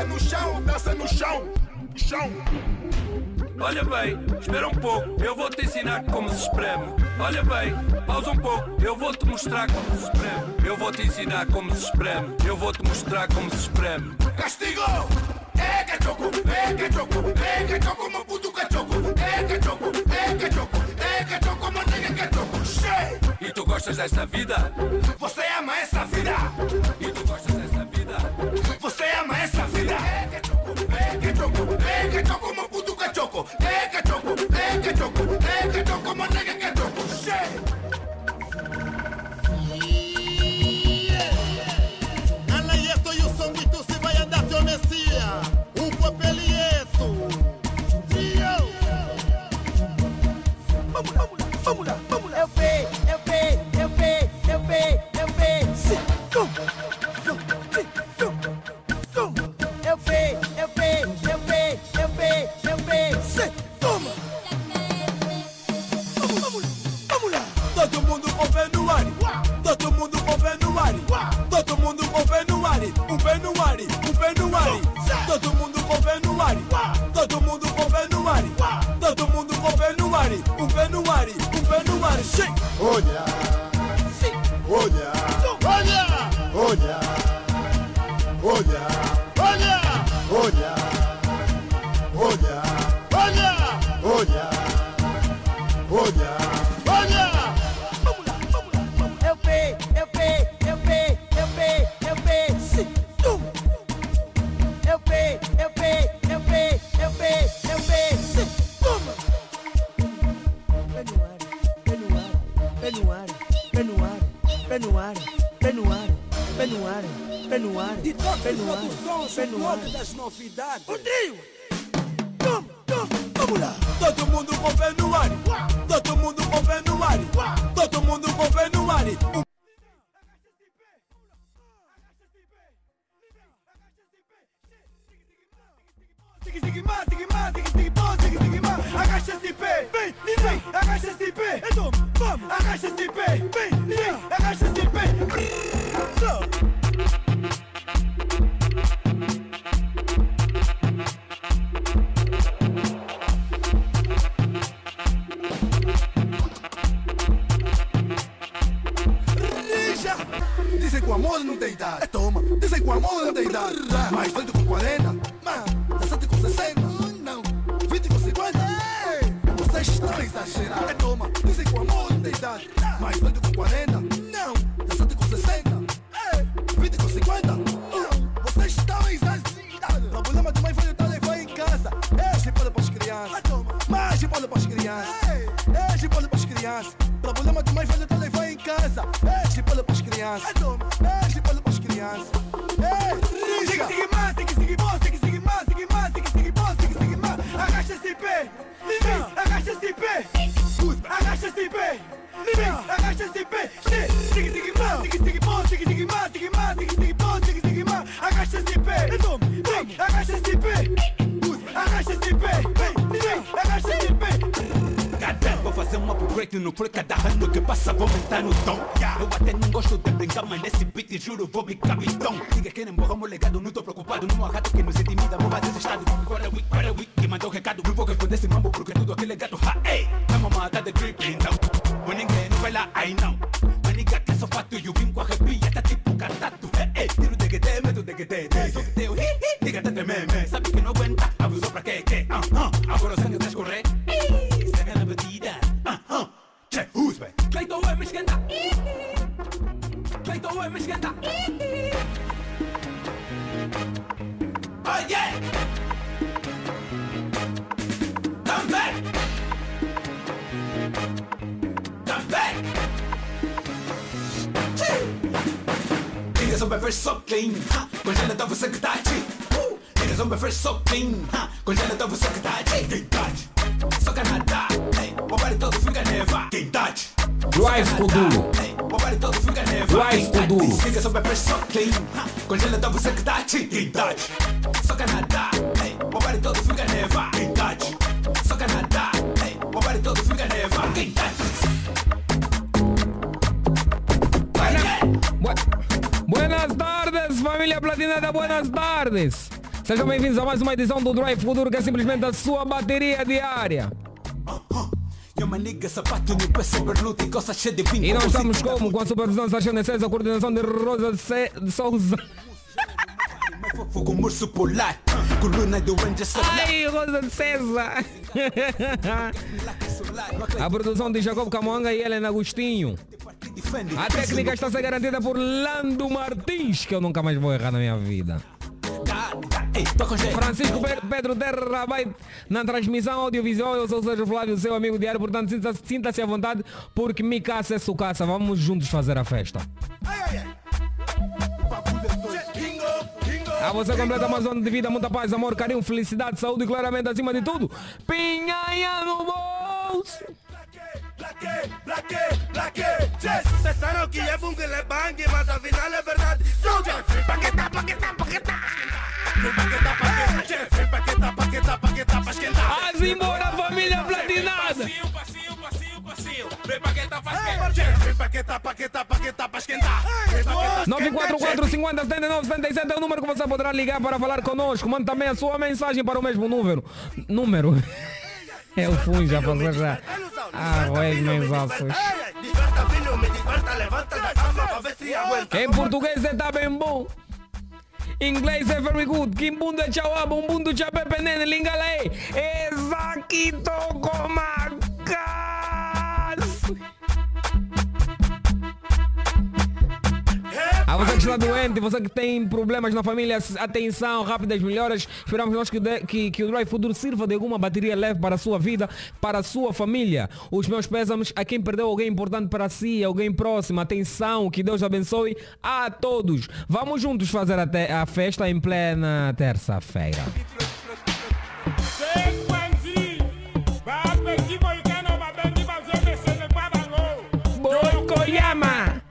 Dança no chão, dança no chão, chão. Olha bem, espera um pouco, eu vou te ensinar como se espreme. Olha bem, pausa um pouco, eu vou te mostrar como se espreme. Eu vou te ensinar como se espreme, eu vou te mostrar como se espreme. Castigo! É cachoco, é cachoco, é cachoco, é é é meu puto cachoco. É cachoco, é cachoco, é cachoco, meu nega cachoco. Cheio! E tu gostas dessa vida? Você ama essa vida? Take Déjate de todas as produções, de todas as novidades. O trio! Tum, tum, vamos lá! Todo mundo com fé no ar, todo mundo com fé no ar, todo mundo com fé no ar. Agacha-se de pé, vem, vem, agacha-se de pé, então, vamos, agacha-se de pé, vem, vem, agacha-se de pé. Mas foi ninguém não vai lá, aí não Mas nigga que Sejam bem-vindos a mais uma edição do Drive Futuro, que é simplesmente a sua bateria diária. E nós estamos como? Com a supervisão de Sargento César, a coordenação de Rosa Ce- de Souza. Ai, Rosa de César. A produção de Jacob Camoanga e Helena Agostinho. A técnica está a ser garantida por Lando Martins, que eu nunca mais vou errar na minha vida. Francisco Pe- Pedro Terra vai na transmissão audiovisual. Eu sou o Sérgio Flávio, seu amigo diário. Portanto, sinta- sinta-se à vontade, porque me caça é sucaça. Vamos juntos fazer a festa. A você completa uma zona de vida, muita paz, amor, carinho, felicidade, saúde e claramente acima de tudo. Pinhanha no bolso. Pensaron que é bom que le bangue, mas afinal é verdade. Paqueta, paqueta. Paqueta, paqueta, Jeff, paqueta, paqueta, paqueta, pra esquentar. As embora, família platinada. Passinho, passinho, passinho, passinho. Vem paqueta, paqueta. Jeff, paqueta, paqueta, paqueta, pra esquentar. 944 50 79 77 é o número que você poderá ligar para falar conosco. Mande também a sua mensagem para o mesmo número. Número. É o fui já passou já. Ué, mensagens. Desperta, filho, me desperta, levanta da cama pra ver se aguenta. Em português é tá bem bom. Inglês é very good. Kimbundo é tchau aba, umbundo tchau pepe nene, lingala aí. Exaquito comacas. Você que está doente, você que tem problemas na família, atenção, rápidas melhoras. Esperamos nós que, de- que, que o Drive Futuro sirva de alguma bateria leve para a sua vida, para a sua família. Os meus pésamos a quem perdeu alguém importante para si, alguém próximo. Atenção, que Deus abençoe a todos. Vamos juntos fazer a, te- a festa em plena terça-feira. Boy Koyama!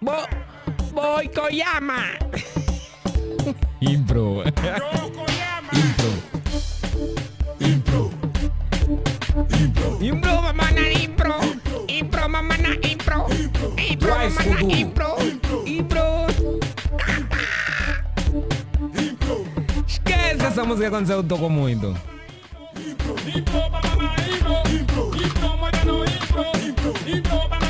Boy Koy... Bo... Boy Koyama! Impro. Impro. Impro, mamana, impro. Impro, mamana, impro. Impro, mamana, impro. Impro. Esquece essa música quando eu toco muito. Chamo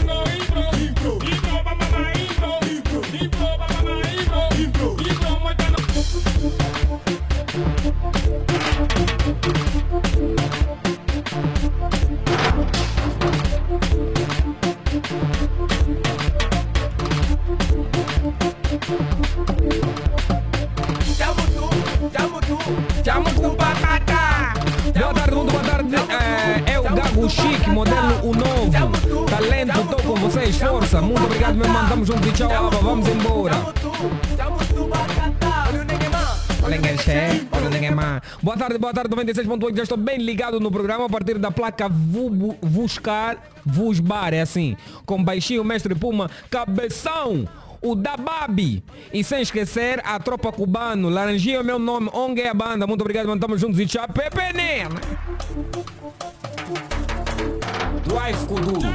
o Chique, modelo o novo. Talento, estou com vocês, força. Muito obrigado, meu mano. Tamo junto e tchau, aba. Vamos embora. Olha ninguém mais. Boa tarde, boa tarde, 96.8. Já estou bem ligado no programa a partir da placa Vuscar, Vusbar, é assim. Com baixinho, mestre Puma, cabeção. O Dababi. E sem esquecer a tropa cubano. Laranjinha é meu nome. ONG é a banda. Muito obrigado, mano. Tamo juntos e tchau. Pepe Nena. Drive Kuduro.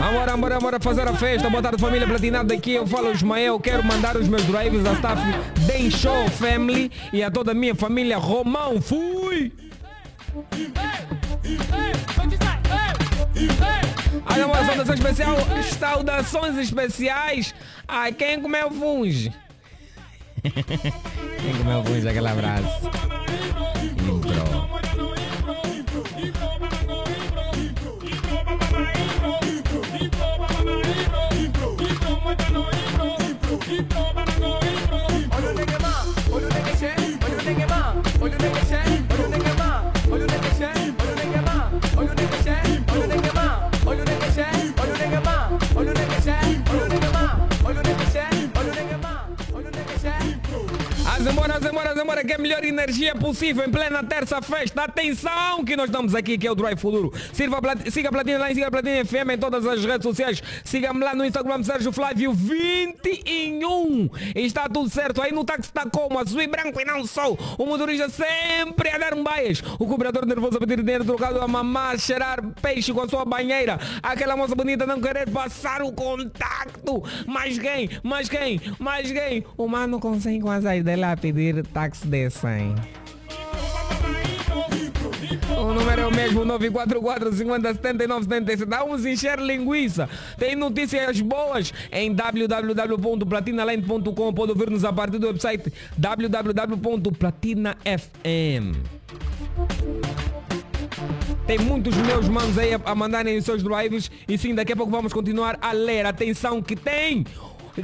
Amora, amora, amora, fazer a festa. Boa tarde, família platinada aqui. Eu falo Ismael. Quero mandar os meus drives à staff Den Show Family e a toda a minha família Romão. Fui! Olha, amor, saudação especial. Saudações especiais a quem comeu funge. quem comeu funge, aquele abraço. Keep going, I'm going, I'm going. Oyun ne gema, think ne geçe, oyun ne gema, think ne geçe. Azemora, azemora, azemora, que é a melhor energia possível em plena terça festa. Atenção que nós estamos aqui, que é o Drive Futuro. Sirva, siga a Platina lá, siga a Platina FM em todas as redes sociais. Siga-me lá no Instagram, Sérgio Flávio 21. E está tudo certo. Aí no táxi está como? Azul e branco e não sou. O motorista sempre a dar um baias. O cobrador nervoso a pedir dinheiro trocado a mamar, cheirar peixe com a sua banheira. Aquela moça bonita não querer passar o contacto. Mais quem? Mais quem? Mais quem? O mano com 100 com as dela pedir táxi de 100. O número é o mesmo, 944 50 79 77. Vamos encher linguiça. Tem notícias boas em www.platinaland.com. Pode ouvir-nos a partir do website www.platinafm. Tem muitos meus manos aí a mandarem os seus drives e sim, daqui a pouco vamos continuar a ler. Atenção que tem!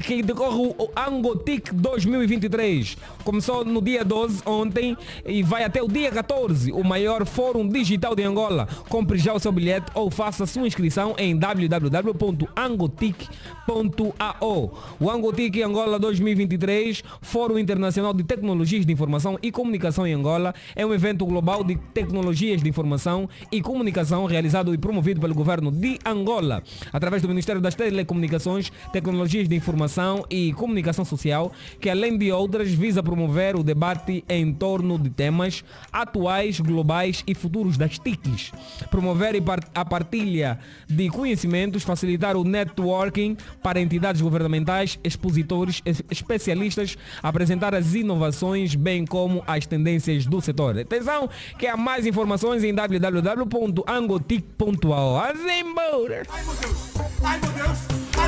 Que decorre o Angotic 2023. Começou no dia 12, ontem, e vai até o dia 14, o maior fórum digital de Angola. Compre já o seu bilhete ou faça sua inscrição em www.angotic.ao. O Angotic Angola 2023, Fórum Internacional de Tecnologias de Informação e Comunicação em Angola, é um evento global de tecnologias de informação e comunicação realizado e promovido pelo governo de Angola, através do Ministério das Telecomunicações, Tecnologias de Informação e Comunicação Social, que além de outras visa promover o debate em torno de temas atuais, globais e futuros das TICs, promover a partilha de conhecimentos, facilitar o networking para entidades governamentais, expositores, es- especialistas, apresentar as inovações, bem como as tendências do setor. Atenção, que há mais informações em www.angotic.ao. Azembora!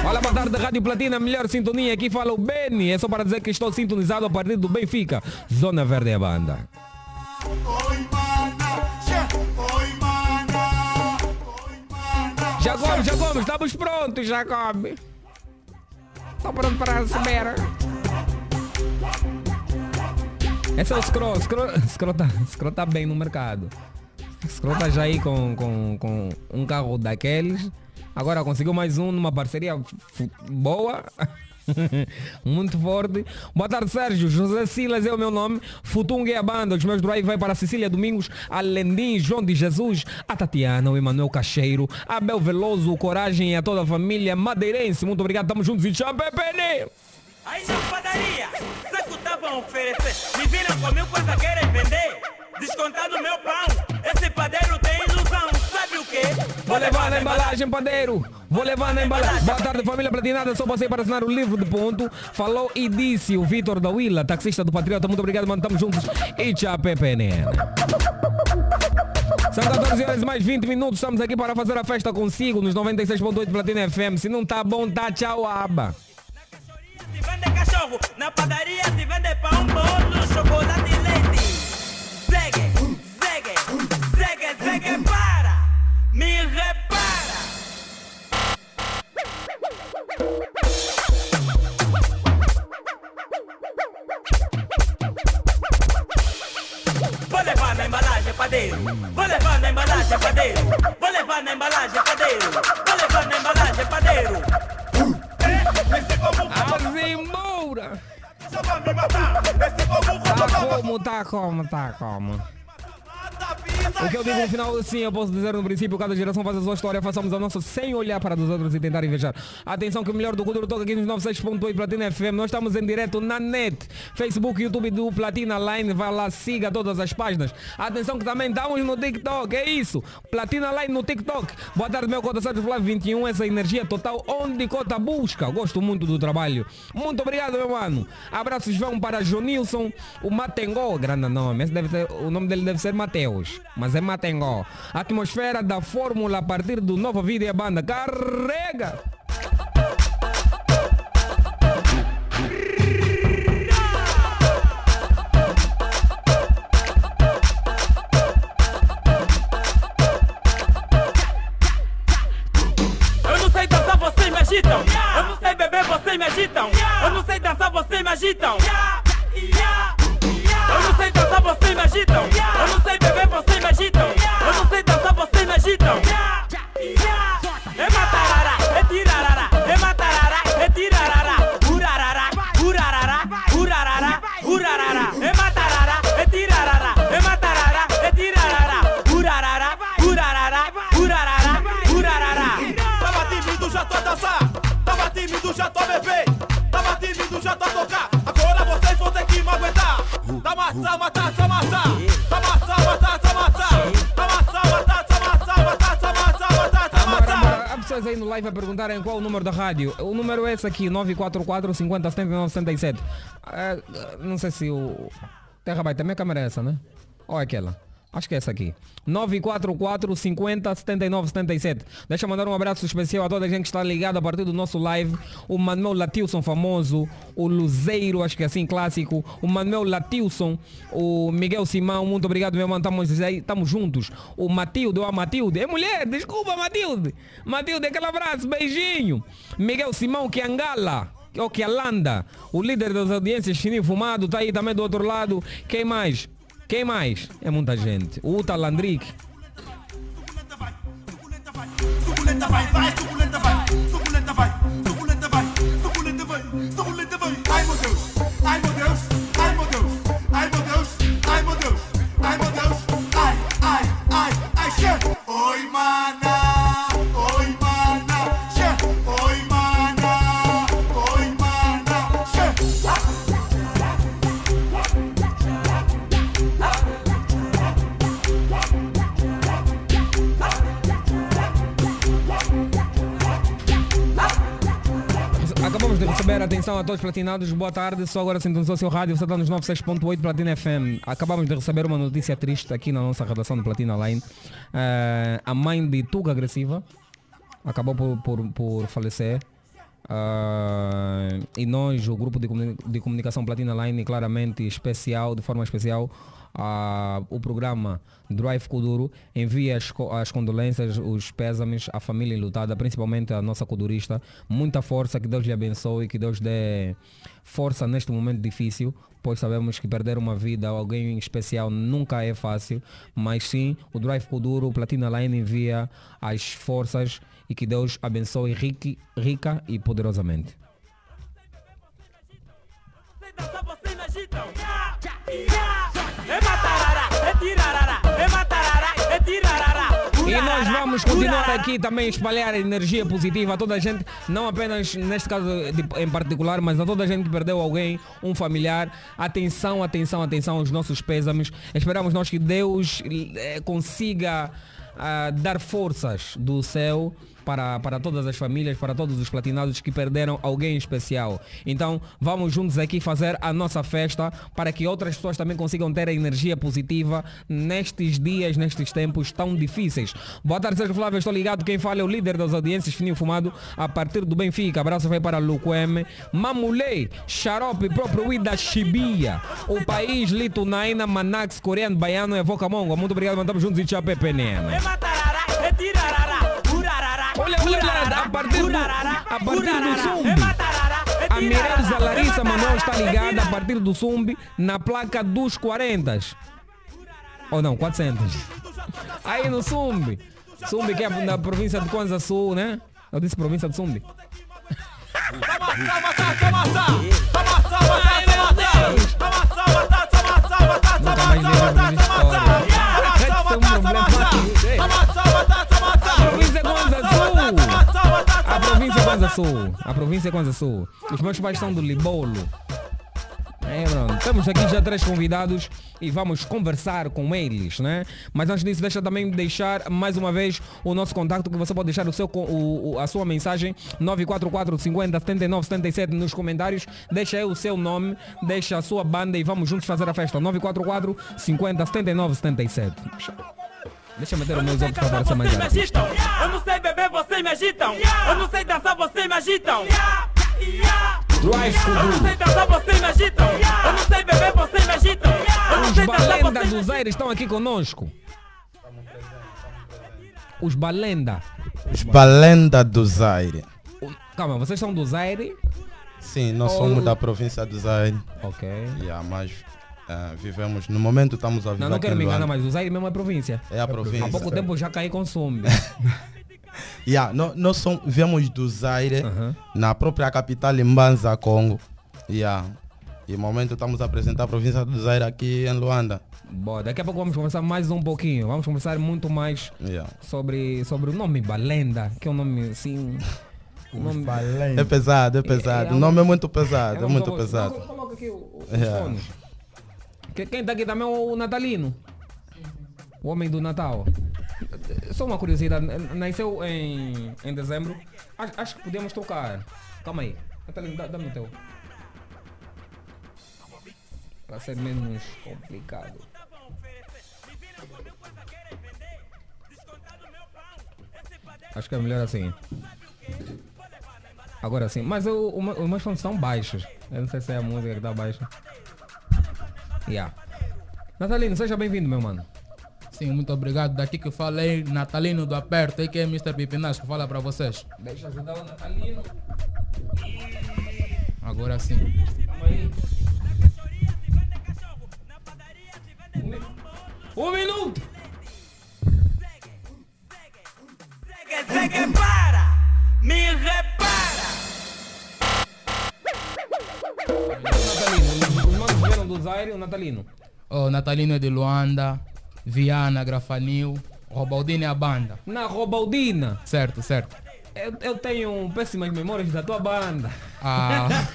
Olá, boa tarde, Rádio Platina, melhor sintonia. Aqui fala o Beni. É só para dizer que estou sintonizado a partir do Benfica. Zona Verde é a banda. Jacob, Jacob, estamos prontos, Jacob. Estou pronto para receber. Esse é o Scroll. Scroll, Scroll, tá, tá bem no mercado. Scroll tá já aí com, com, com um carro daqueles. Agora conseguiu mais um numa parceria boa. Muito forte. Boa tarde, Sérgio. José Silas é o meu nome. Futung é a banda. Os meus drive vai para Cecília Domingos, a Lendim, João de Jesus, a Tatiana, o Emanuel Cacheiro, a Bel Veloso, o Coragem e a toda a família madeirense. Muito obrigado. Tamo juntos e tchau, Pepe. Aí na padaria, saco estavam a oferecer. Me viram comigo coisa querem vender. Descontado meu pão. Esse padeiro Vou levar na embalagem, padeiro. Vou levar na embalagem. Boa tarde, família platinada. Só passei para assinar o livro de ponto. Falou e disse o Vitor da Willa, taxista do Patriota. Muito obrigado, mano. Tamo juntos. E tchau, PPN. São 14 horas mais 20 minutos. Estamos aqui para fazer a festa consigo nos 96.8 Platina FM. Se não tá bom, tá tchau, aba. Vende cachorro, na padaria se vende pão, bolo, padeiro. Vou levar na embalagem, padeiro. Vou levar na embalagem, padeiro. Vou levar na embalagem, padeiro. Azimbura! só vai me matar. Esse como Tá como, tá como, tá como. O que eu digo no final, sim, eu posso dizer no princípio, cada geração faz a sua história, façamos a nossa sem olhar para os outros e tentar invejar. Atenção que o melhor do Kuduro toca aqui nos 96.8 Platina FM. Nós estamos em direto na net, Facebook, YouTube do Platina Line. Vai lá, siga todas as páginas. Atenção que também estamos no TikTok, é isso. Platina Line no TikTok. Boa tarde, meu Cota Santos Flávio 21. Essa energia total onde Cota busca. Gosto muito do trabalho. Muito obrigado, meu mano. Abraços vão para Jonilson, o Matengó. Grande nome. Esse deve ter, o nome dele deve ser Mateus, mas é Matengó. Atmosfera da Fórmula a partir do novo vídeo e a banda. Carrega! Eu não sei dançar, vocês me agitam. Eu não sei beber, vocês me agitam. Eu não sei não sei dançar, vocês me agitam. Eu não sei beber, vocês me agitam. Eu não sei dançar, vocês me agitam. É matarara, é tirarara, é matarara, é tirarara. Urarara, urarara, urarara, urarara. É matarara, é tirarara, é matarara, é tirarara. Urarara, urarara, urarara, urarara. Tava tímido, já tô a dançar. Tava tímido, já tô a beber. Tá matar, tá. Tá matar, tá. Tá matar, tá. Matar, tá matar, tá há pessoas aí no live a perguntarem qual o número da rádio. O número é esse aqui, 944 50 79 77. Ah, não sei se o. Terra vai, também a câmera é essa, né? Ou é aquela? Acho que é essa aqui. 944 50 79 77. Deixa eu mandar um abraço especial a toda a gente que está ligada a partir do nosso live. O Manuel Latilson famoso, o Luzeiro, acho que é assim, clássico. O Manuel Latilson, o Miguel Simão, muito obrigado, meu mano. Estamos juntos. O Matilde, ou a Matilde. É mulher, desculpa, Matilde. Matilde, aquele abraço, beijinho. Miguel Simão, que angala. O que Alanda, o líder das audiências fininho fumado, tá aí também do outro lado. Quem mais? Quem mais? É muita gente. O Uta receber atenção a todos platinados. Boa tarde. Só agora sintonizou seu rádio. Você está nos 96.8 Platina FM. Acabamos de receber uma notícia triste aqui na nossa redação do Platina Line. Eh, a mãe de Tuga Agressiva acabou por, por, por falecer. Ah, e nós, o grupo de, comuni- de comunicação Platina Line, claramente especial, de forma especial, o programa Drive Kuduro envia as, as condolências, os pésames à família enlutada, principalmente à nossa kudurista. Muita força, que Deus lhe abençoe, que Deus dê força neste momento difícil, pois sabemos que perder uma vida, alguém especial, nunca é fácil, mas sim, o Drive Kuduro, o Platina Line envia as forças e que Deus abençoe rique- rica e poderosamente. E nós vamos continuar aqui também a espalhar energia positiva a toda a gente, não apenas neste caso de- em particular, mas a toda a gente que perdeu alguém, um familiar. Atenção, atenção, atenção aos nossos pésames. Esperamos nós que Deus eh, consiga ah, dar forças do céu para, para todas as famílias, para todos os platinados que perderam alguém especial. Então vamos juntos aqui fazer a nossa festa para que outras pessoas também consigam ter a energia positiva nestes dias, nestes tempos tão difíceis. Boa tarde, Sérgio Flávio, estou ligado. Quem fala é o líder das audiências, Fininho Fumado, a partir do Benfica. Abraço vai para Luqueme, Mamulei, Xarope, próprio Ida Chibia, o país Litunaina, Manax, coreano, baiano e Vocamongo. Muito obrigado, mandamos juntos e tchau, PPNM. É partir do- a partir do. Zumbi. É é A tirarara, Larissa é Manuel está é ligada a partir do Zumbi na placa dos 40. Ou não, 400. Aí no Zumbi. Zumbi que é na província de Kwanza Sul, né? Eu disse província de Zumbi. Tá tá. Tá tá. Tá Sul. A província é Kwanza Sul. Os meus pais são do Libolo. É, aqui já três convidados e vamos conversar com eles, né? Mas antes disso, deixa também deixar mais uma vez o nosso contato que você pode deixar o seu, o- a sua mensagem 944 50 79 77 nos comentários. Deixa aí o seu nome, deixa a sua banda e vamos juntos fazer a festa. 944 50 79 77. Deixa eu meter o meu vocês me artista. agitam. Eu não sei beber, vocês me agitam. Eu não sei dançar, vocês me agitam. Drive Eu não sei dançar, vocês me agitam. Eu não sei beber, vocês me agitam. Eu não Os sei dançar, Balenda vocês me dos Aires estão aqui conosco. Os Balenda. Os Balenda do Zaire. O- Calma, vocês são do Zaire? Sim, nós Oh. somos da província do Zaire. Ok. Yeah, mas eh, vivemos, no momento estamos a viver Não, não quero me enganar, mas o Zaire mesmo é província. É a província. Há pouco tempo já caí com some. Yeah, nó- nós somos, viemos do Zaire, Aham. na própria capital Mbanza, Congo. Yeah. E no momento estamos a apresentar a província do Zaire aqui em Luanda. Boa, daqui a pouco vamos conversar mais um pouquinho. Vamos conversar muito mais Yeah. sobre, sobre o nome Balenda, que é um nome assim. Um nome, É pesado, é pesado. é um- o nome é muito pesado, é, nome muito pesado. Coloca- aqui o- o- os Yeah. Quem está aqui também é o Natalino. O homem do Natal. Só uma curiosidade, nasceu em, em dezembro. Acho, acho que podemos trocar. Calma aí. Natalino, dá- dá-me o teu. Para ser menos complicado. Acho que é melhor assim. Agora sim. Mas eu, meu- os meus fones são baixos. Eu não sei se é a música que está baixa. Yeah. Natalino, seja bem-vindo, meu mano. Sim, muito obrigado. Daqui que falei, Natalino do Aperto, aí que é Mr. Pipinasco, fala para vocês. Deixa eu ajudar o Natalino. Agora sim. Um Um minuto! Segue, segue, para! Me repara! Natalino, vieram do Zaire, o Natalino. O Natalino é de Luanda, Viana, Grafanil, Robaldini é a banda. Na Robaldina. Certo, certo. Eu, eu tenho péssimas memórias da tua banda. Ah,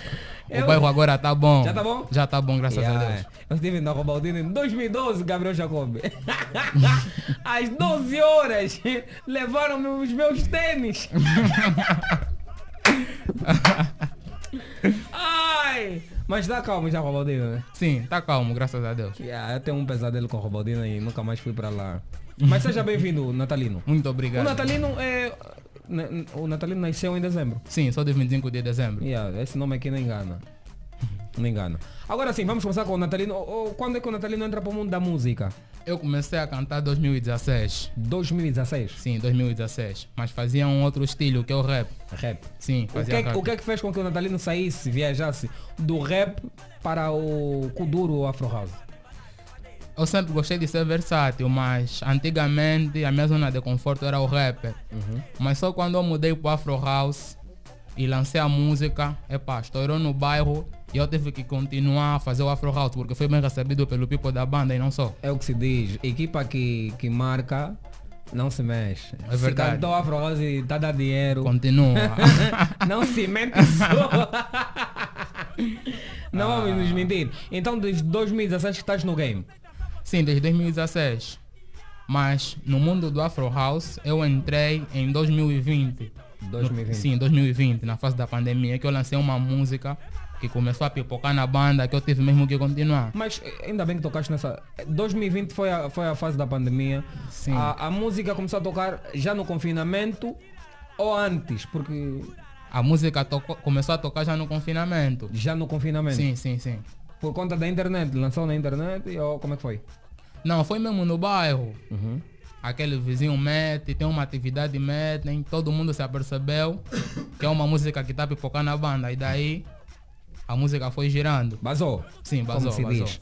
Eu- o bairro agora tá bom. Já tá bom? Já tá bom, graças Yeah, a Deus. Eu estive na Robaldina em 2012, Gabriel Jacob. Às 12 horas, levaram os meus tênis. Ai! Mas dá calma já, Robaldina, né? Sim, tá calmo, graças a Deus. Yeah, eu tenho um pesadelo com Robaldina e nunca mais fui pra lá. Mas seja bem-vindo, Natalino. Muito O obrigado. Natalino é. na- O Natalino nasceu em dezembro. Sim, sou de 25 de dezembro. Yeah, esse nome aqui não engana. Não engana. Agora sim, vamos começar com o Natalino. O- o- Quando é que o Natalino entra para o mundo da música? Eu comecei a cantar em 2016. 2016. Sim, 2016. Mas fazia um outro estilo, que é o rap. Rap. Sim, O que, fazia é, que- rap. o que é que fez com que o Natalino saísse, viajasse do rap para o Kuduro Afro House? Eu sempre gostei de ser versátil, mas antigamente a minha zona de conforto era o rap. Mas só quando eu mudei pro Afro House e lancei a música, epá, estourou no bairro e eu tive que continuar a fazer o Afro House, porque foi bem recebido pelo people da banda e não só. É o que se diz. Equipa que, que marca não se mexe. É verdade. Se cantou Afro House e tá dando dinheiro. Continua. não se mente só. não vamos nos mentir. Então desde 2017 que estás no game. Sim, desde 2016. Mas no mundo do Afro House eu entrei em 2020. 2020. No, sim, 2020, na fase da pandemia, que eu lancei uma música que começou a pipocar na banda, que eu tive mesmo que continuar. Mas eh, ainda bem que tocaste nessa. 2020 foi a, foi a fase da pandemia. Sim. A, a música começou a tocar já no confinamento ou antes? Porque A música tocou- começou a tocar já no confinamento. já no confinamento. Sim, sim, sim. Por conta da internet, lançou na internet ou como é que foi? Não, foi mesmo no bairro. Uhum. Aquele vizinho mete, tem uma atividade metem, todo mundo se apercebeu que é uma música que tá pipocando na banda. E daí a música foi girando. Basou. Sim, como basou, se basou. diz.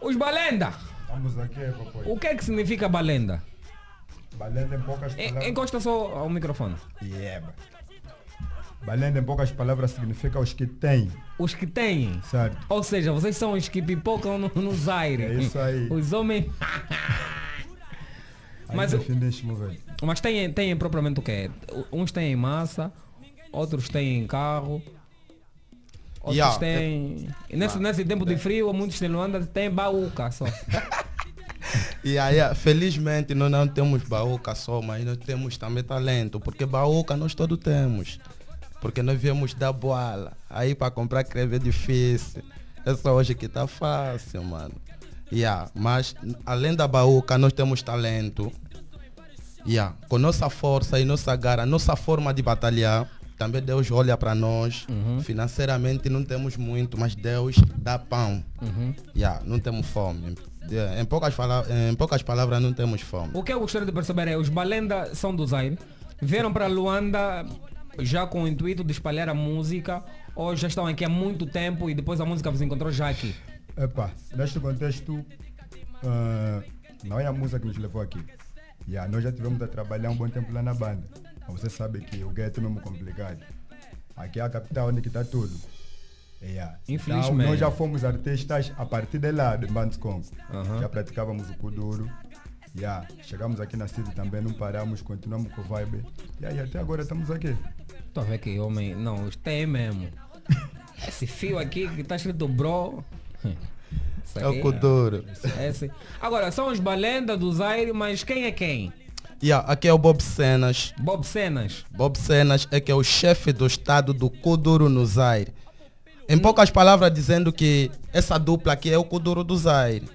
Os balenda. Estamos aqui, papai. O que é que significa balenda? Balenda em poucas palavras. Encosta só ao microfone. Yeah. Balenda em poucas palavras significa os que têm, Os que têm. certo? Ou seja, vocês são os que pipocam no, no Zaire. É isso aí. Os homens. Mas. Mas têm, têm propriamente o quê? Uns têm massa, outros têm carro. Outros Yeah. têm. e Nesse, nesse tempo de frio, muitos em Luanda têm baúca só. E aí, ah, felizmente, nós não temos baúca só, mas nós temos também talento, porque baúca nós todos temos. Porque nós viemos da boala. Aí para comprar creme é difícil. É só hoje que tá fácil, mano. Yeah, mas além da baúca, nós temos talento. Yeah, com nossa força e nossa garra, nossa forma de batalhar, também Deus olha para nós. Financeiramente não temos muito, mas Deus dá pão. Yeah, não temos fome. Yeah, em, poucas fala- em poucas palavras, não temos fome. O que eu gostaria de perceber é, os Balenda são do Zaire, vieram para Luanda já com o intuito de espalhar a música, ou já estão aqui há muito tempo e depois a música vos encontrou já aqui? Epa, neste contexto, ah, não é a música que nos levou aqui. Yeah, nós já tivemos a trabalhar um bom tempo lá na banda. Você sabe que o gueto é mesmo complicado. Aqui é a capital onde que está tudo. Yeah. Infelizmente. Então, nós já fomos artistas a partir de lá, de Bandscom. Aham. Já praticávamos o Kuduro. Yeah. Chegamos aqui na cidade também, não paramos, continuamos com o vibe. Yeah, e até agora estamos aqui. Tô a ver que homem, não, isto é mesmo. Esse fio aqui que está escrito bro. Isso É o aqui Kuduro. Esse. Agora, são os Balenda do Zaire, mas quem é quem? Yeah, aqui é o Bob Cenas. Bob Cenas. Bob Cenas é que é o chefe do estado do Kuduro no Zaire. Em poucas palavras, dizendo que essa dupla aqui é o Kuduro do Zaire.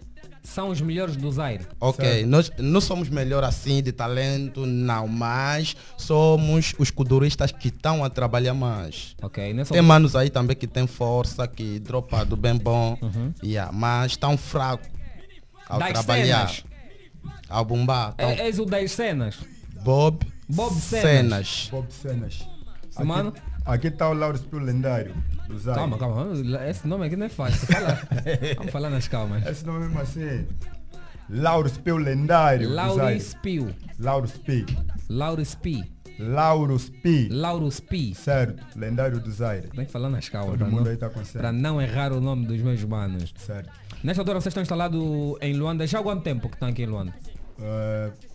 São os melhores do Zaire. Ok, nós não somos melhor assim de talento, não, mas somos os kuduristas que estão a trabalhar mais. Ok, nessa Tem manos aí também que tem força, que dropa do bem bom, yeah, mas estão fracos ao Das trabalhar, cenas. Ao bombar. É, és o das cenas. Bob, Bob Cenas. Cenas. Bob Cenas. Mano. Aqui está o Lauro Spill lendário do Zaire. Calma, calma. Esse nome aqui não é fácil. Fala. Vamos falar nas calmas. Esse nome é mesmo assim. Lauro Spill lendário Lauro. Spill. Lauro Spi. Lauro Spi. Lauro Spi. Lauro Spi. Certo, lendário do Zaire. Tem que falar nas calmas. Todo Para mundo não, aí tá com para certo. não errar o nome dos meus manos. Certo. Nesta altura vocês estão instalados em Luanda. Já há quanto tempo que estão aqui em Luanda?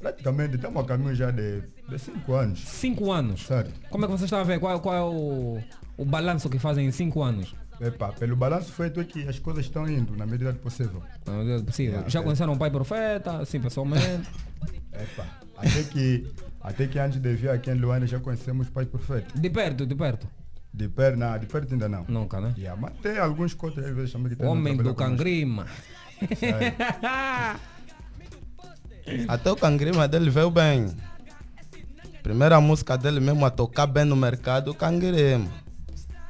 Praticamente estamos a caminho já de 5 anos. Cinco anos. Certo. Como é que vocês estão a ver? Qual, qual é o, o balanço que fazem em cinco anos? Epa, pelo balanço feito é que as coisas estão indo na medida do possível. Na medida do possível. Yeah, Já é. conheceram o pai profeta, assim pessoalmente? Epa, até que, até que antes de vir aqui em Luanda já conhecemos o Pai Profeta. De perto, de perto. De perto, não, de perto ainda não. Nunca, né? Yeah, mas tem alguns contos às vezes também que tentam homem do cangrima. Até o cangrima dele veio bem. Primeira música dele mesmo a tocar bem no mercado, o cangrima.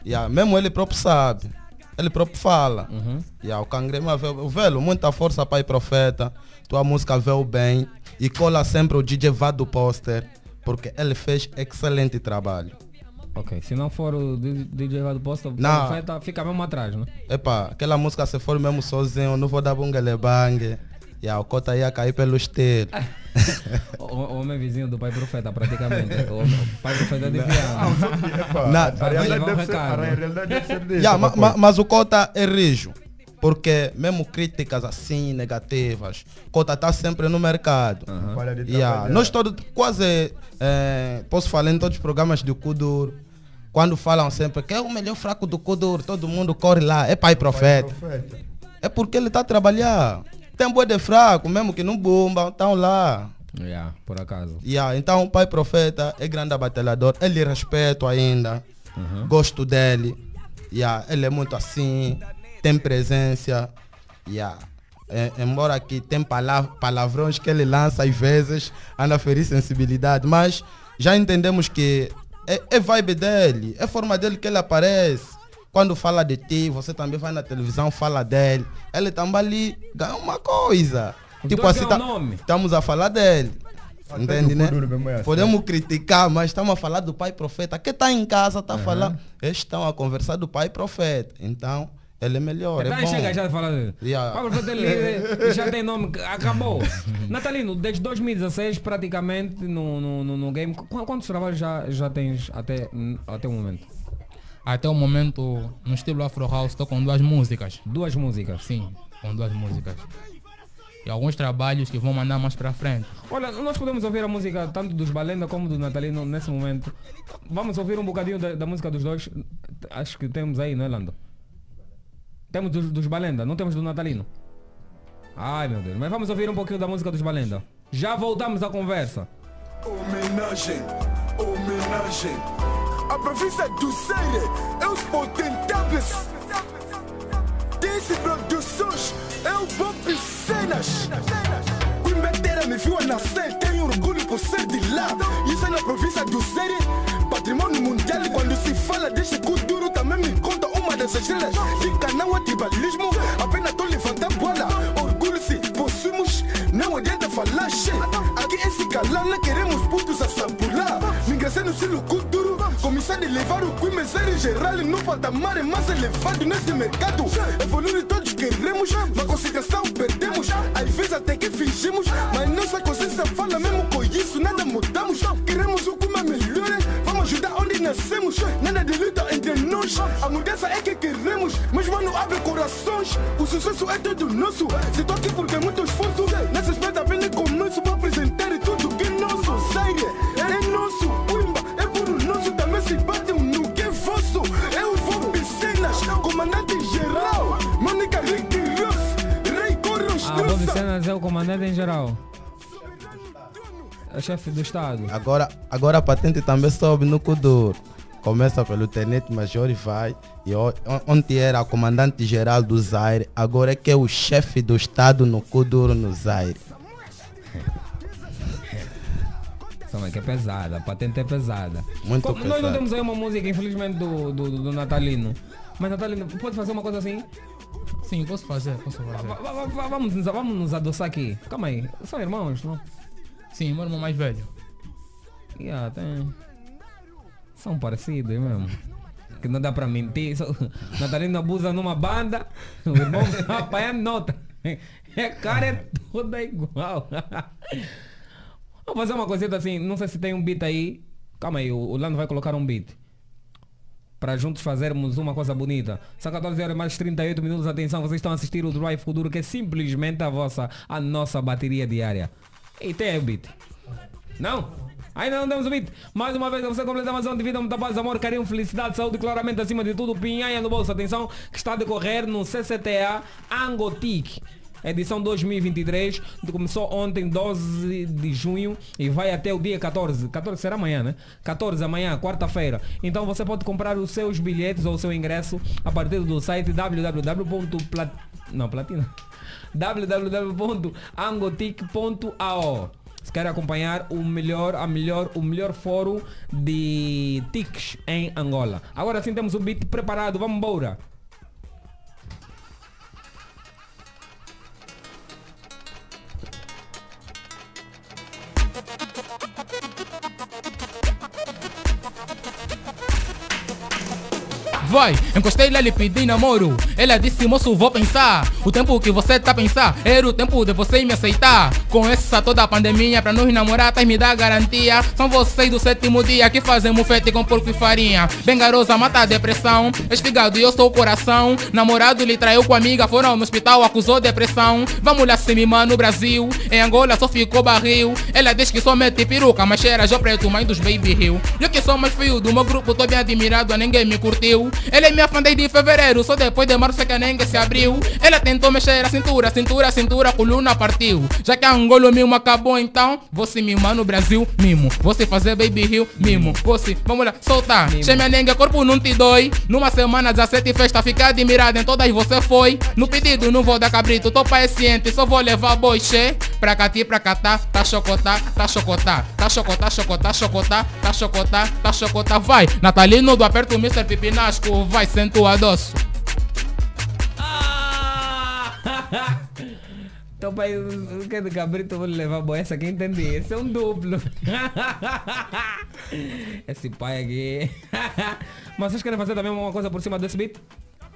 Yeah, mesmo ele próprio sabe. Ele próprio fala. Yeah, o cangrima veio, velho, muita força pai profeta. Tua música veio bem. E cola sempre o DJ Vado Poster. Porque ele fez excelente trabalho. Ok, se não for o DJ lá do posto, Não. profeta, fica mesmo atrás, né? Epa, aquela música se for mesmo sozinho, não vou dar bungle bang. Yeah, o cota ia cair pelos telhos. O, o homem vizinho do pai profeta, praticamente. o, o pai profeta de Ah, que, epa, Na- realidade deve ser. Yeah, ma- ma- mas o Cota é rijo. Porque mesmo críticas assim, negativas, Cota está sempre no mercado. Para de Yeah. Nós todos, quase, eh, posso falar em todos os programas do Kudur, quando falam sempre que é o melhor fraco do Kudur, todo mundo corre lá, é pai Pai profeta. Profeta. É porque ele está a trabalhar. Tem boi de fraco, mesmo que não bomba, estão lá. Yeah, por acaso. Yeah, então o pai profeta é grande batalhador, ele respeito ainda, gosto dele, yeah, ele é muito assim, tem presença, yeah. É, embora que tem pala- palavrões que ele lança às vezes, anda a ferir sensibilidade, mas já entendemos que é, é vibe dele, é forma dele que ele aparece. Quando fala de ti, você também vai na televisão, fala dele. Ele também ali ganha uma coisa. Os Tipo assim, tá- nome. estamos a falar dele. Até Entende, né? É assim. Podemos criticar, mas estamos a falar do pai profeta. Quem está em casa está falando. Eles estão a conversar do pai profeta. Então, ele é melhor. Então é bom. chega já falar dele. Yeah. Ele já tem nome, acabou. Natalino, desde 2016 praticamente no, no, no, no game, qu- quantos trabalhos já, já tens até, até o momento? Até o momento, no estilo Afro House, estou com duas músicas. Duas músicas. Sim, com duas músicas. E alguns trabalhos que vão mandar mais pra frente. Olha, nós podemos ouvir a música tanto dos Balenda como do Natalino nesse momento. Vamos ouvir um bocadinho da, da música dos dois. Acho que temos aí, não é, Lando? Temos dos, dos Balenda, não temos do Natalino. Ai meu Deus, mas vamos ouvir um pouquinho da música dos Balenda. Já voltamos à conversa. Homenagem, homenagem. A província do Zaire é os potentáveis. Desse produções é o Bob Cenas. Coimbatera me viu a nascer, tenho orgulho por ser de lá. Isso é na província do Zaire, patrimônio mundial. Quando se fala deste culturo, também me conta uma das estrelas. De canal a tribalismo, apenas tô levantando bola. Orgulho se possuímos, não adianta falar che. Aqui esse galão não queremos putos a sapular. Migração no estilo culturo, começar a levar o Quimezero em geral no patamar mais elevado neste mercado. Evoluir todos queremos, mas concentração perdemos. Às vezes até que fingimos, mas nossa consciência fala mesmo com isso, nada mudamos. Queremos o Quima melhor, vamos ajudar onde nascemos. Nada de luta entre nós, a mudança é que queremos. Mas mano, abre corações, o sucesso é todo nosso. Se aqui porque é muito esforço, nessa espera vem conosco para Bob Cenas é o comandante em geral. É chefe do Estado. Agora, agora a patente também sobe no Kuduro. Começa pelo Tenente Major e vai. E ontem era comandante geral do Zaire, agora é que é o chefe do Estado no Kuduro no Zaire. Que é pesada, a patente é pesada. Muito Como Nós não pesada. temos aí uma música, infelizmente, do, do, do Natalino. Mas Natalino, pode fazer uma coisa assim? Sim, posso fazer, posso fazer. Va- va- va- Vamos, nos- vamos nos adoçar aqui. Calma aí, são irmãos, não? Sim, meu irmão mais velho. Yeah, tem... São parecidos mesmo. Que não dá pra mentir. Só... Natalino abusa numa banda, o irmão apanhando nota. É cara é toda igual. Vamos fazer uma coisita assim, não sei se tem um beat aí. Calma aí, o Lando vai colocar um beat. Para juntos fazermos uma coisa bonita. São 14 horas mais 38 minutos. Atenção, vocês estão a assistir o Drive Futuro, que é simplesmente a vossa, a nossa bateria diária. E tem o beat. Não? Ainda não temos o beat. Mais uma vez, você completa mais um de vida, muita paz, amor, carinho, felicidade, saúde, claramente acima de tudo, pinhanha no bolso. Atenção, que está a decorrer no CCTA Angotic. Edição 2023, que começou ontem, 12 de junho, e vai até o dia 14. 14 será amanhã, né? 14 amanhã, quarta-feira. Então você pode comprar os seus bilhetes ou o seu ingresso a partir do site www.plat... Não, platina. www.angotic.ao se quer acompanhar o melhor, a melhor, o melhor fórum de TICs em Angola. Agora sim temos o beat preparado, vamos embora. Vai, encostei lá, lhe pedi namoro. Ela disse, moço, vou pensar. O tempo que você tá a pensar era o tempo de você me aceitar. Com essa toda a pandemia, pra nós namorar, tá me dá garantia. São vocês do sétimo dia que fazem mufete com porco e farinha. Bem garosa, mata a depressão. Esfigado e eu sou o coração. Namorado lhe traiu com amiga, foram no hospital, acusou depressão. Vamos lá se no Brasil. Em Angola só ficou barril. Ela diz que só mete peruca, mas cheira já preto, mãe dos baby hill. Eu que sou mais feio do meu grupo, tô bem admirado, ninguém me curtiu. Ela é minha fã desde fevereiro, só depois de março é que ninguém se abriu. Ela tentou mexer a cintura, cintura, cintura, coluna partiu. Já que a Angola mimo acabou, então você mimar no Brasil, mimo. Você fazer baby hill, mimo. Você, vamos lá, soltar. Chame a nenga, corpo não te dói. Numa semana, 17 festa, fica admirado em todas você foi. No pedido, não vou dar cabrito, tô paciente, só vou levar boi che. Pra cá, ti, pra cá, tá, tá chocotá, tá chocotá, tá chocotá, chocotá, chocotá, tá chocotá, tá chocotá, vai. Natalino do aperto, Mr. Pipinasco, vai, sento o adoço. Então, pai, o que é de cabrito vou levar boa essa aqui, entendi. Esse é um duplo. Esse pai aqui. Mas vocês querem fazer também uma coisa por cima desse beat?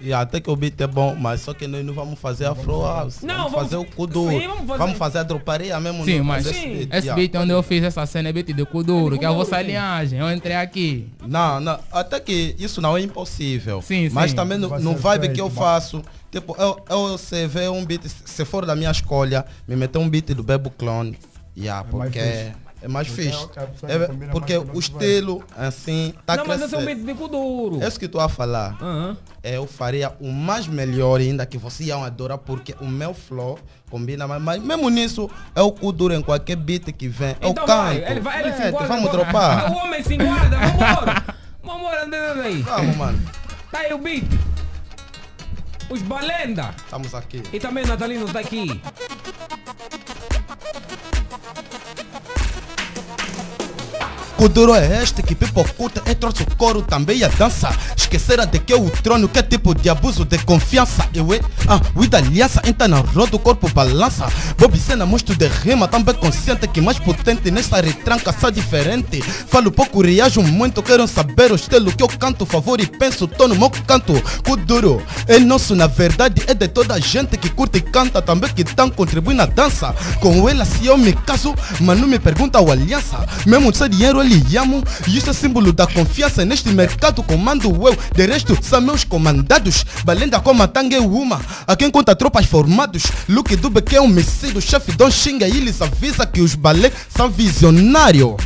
E até que o beat é bom, mas só que nós não vamos fazer afro house. Não, vamos, vamos- fazer o kuduro. Sim, vamos vamos fazer- fazer... a droparia mesmo. Sim, mas desse sim, beat, esse beat onde eu fiz essa cena é beat de Kuduro, que eu vou Kuduro, sim. linhagem. Eu entrei aqui. Não, não, até que isso não é impossível. Sim, mas sim. também no, Vai no vibe que eu faço, tipo, eu, eu se vê um beat, se for da minha escolha, me meter um beat do Bebo Clone, yeah, É porque. É mais Porque fixe. é a pessoa É, combina porque o estilo, assim, tá não, mas esse é um crescendo. beat de Kuduro. É isso que tu a falar. Aham. Eu faria o mais melhor ainda que vocês iam adorar, porque o meu flow combina mais. Mas mesmo nisso, é o Kuduro em qualquer beat que vem. Eu Então canto. vai, ele vai, ele se É, enquadra. vamos agora. dropar. O homem se enquadra, vambora. Vambora, andando aí. Vamos, mano. Tá aí o beat. Os Balenda. Estamos aqui. E também o Natalino tá aqui. Kuduro é este que pipocuta e trouxe o coro também a dança. Esqueceram de que o trono que é tipo de abuso de confiança. Eu é, ah, o da aliança entra na roda, o corpo balança. Bob cena monstro de rima, também consciente que mais potente nessa retranca só diferente. Falo pouco, reajo muito, quero saber o estilo que eu canto, favor e penso, tô no meu canto. Kuduro é nosso, na verdade é de toda a gente que curte e canta, também que tão contribui na dança. Com ela se eu me caso, mas não me pergunta o aliança. Mesmo sem dinheiro eu lhe amo, e isso é símbolo da confiança neste mercado. Comando eu, de resto são meus comandados. Balenda como a tanga é uma, a quem conta tropas formados. Luke Dube que é um homicídio, o chefe Don xinga e avisa que os balé são visionários.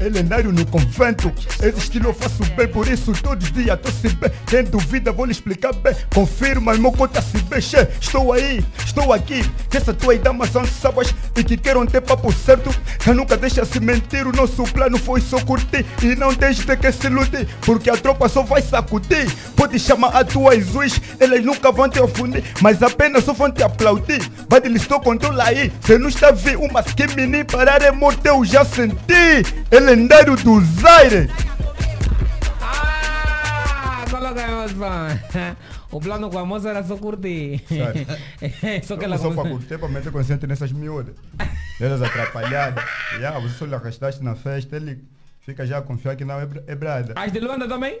É lendário no convento. Esse estilo eu faço bem, por isso todos os dias tô se bem. Tem dúvida, vou lhe explicar bem. Confirma, meu conta se mexer. Estou aí, estou aqui. Que essa tua dama são sábados e que queiram ter papo certo. Que nunca deixa se mentir. O nosso plano foi só curtir e não deixe de que se iludir. Porque a tropa só vai sacudir. Pode chamar a tua Jesus, eles nunca vão te ofender, mas apenas só vão te aplaudir. Vai de listou controla aí. Se não está a uma que menino parar é eu já senti. É lendário do Zaire. Ah, coloca aí, moção. O plano com a moça era só curtir. só que ela só para curtir, para meter consciente nessas miúdas. Elas atrapalhadas. Yeah, você só lhe arrastaste na festa, ele fica já a confiar que não é, é brada. As de Luanda também?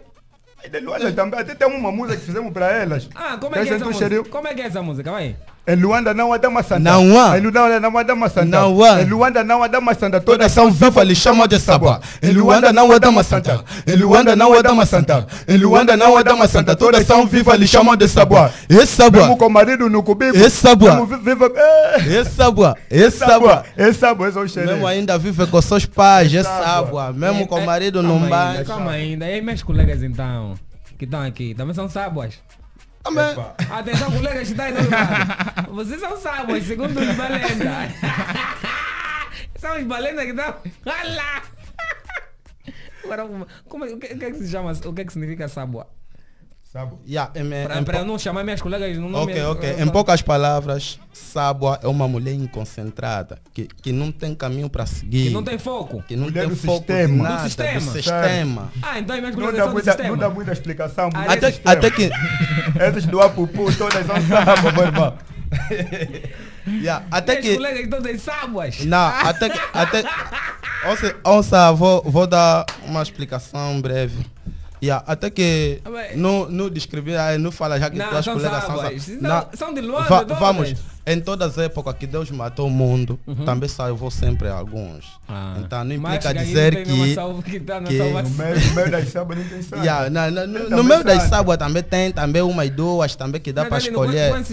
Aí de Luanda também, até tem uma música que fizemos para elas. Ah, como é que é Quer essa música? Como é que é essa música? Vai. Luanda não há dama santa. Não há. Luanda não há dama santa. Não há. Luanda não há dama santa. Todas são vivas, lhe chamam de sabá. Luanda não há dama santa. Em Luanda não há dama santa. Em Luanda não há dama santa. Todas são vivas, lhe chamam de sabá. Mesmo sabá. com o marido no cubico. Esse sabá. Mesmo viva... Eh, Esse sabá. Esse sabá. sabá. Esse sabá, é cheirinho. Mesmo ainda vive com seus pais, Sábua. sabá. Mesmo com o marido ainda, banho. Calma ainda. E aí meus colegas então, que estão aqui, também são sábuas. Amém. Atenção, colegas que estão aí do outro lado. Vocês são sábuas, segundo os balenda. são os balenda que estão... Olha! Agora, como, o, que, o que é que se chama, o que é que significa sábua? Yeah, Para, eu não chamar minhas colegas no nome... Ok, ok. Em poucas palavras, Sábua é uma mulher inconcentrada, que, que não tem caminho para seguir. Que não tem foco. que não Mulher tem do foco sistema. nada, Do sistema. do sistema. Ah, então as minhas Não colegas dá, são do muita, sistema. não dá muita explicação. Ah, Até, sistema. até que. Essas do Apupu, todas são sábado, meu irmão. Yeah, até Minhas que. colegas estão das sábuas. Não, até que. Até, ouça, ouça vou, vou dar uma explicação breve. Yeah, até que Ah, mas- não, não descrever, aí não fala já que Não, tuas colegas são Não, são de Luanda, va-. Vamos, em todas as épocas que Deus matou o mundo, também salvou sempre alguns. Ah. Então não Mas implica aí dizer que. salva que tá na que-. No meio, no meio das sábados não tem sábado. Yeah, na- na- no, no também meio das também tem também uma e duas também que dá para escolher. Quantos?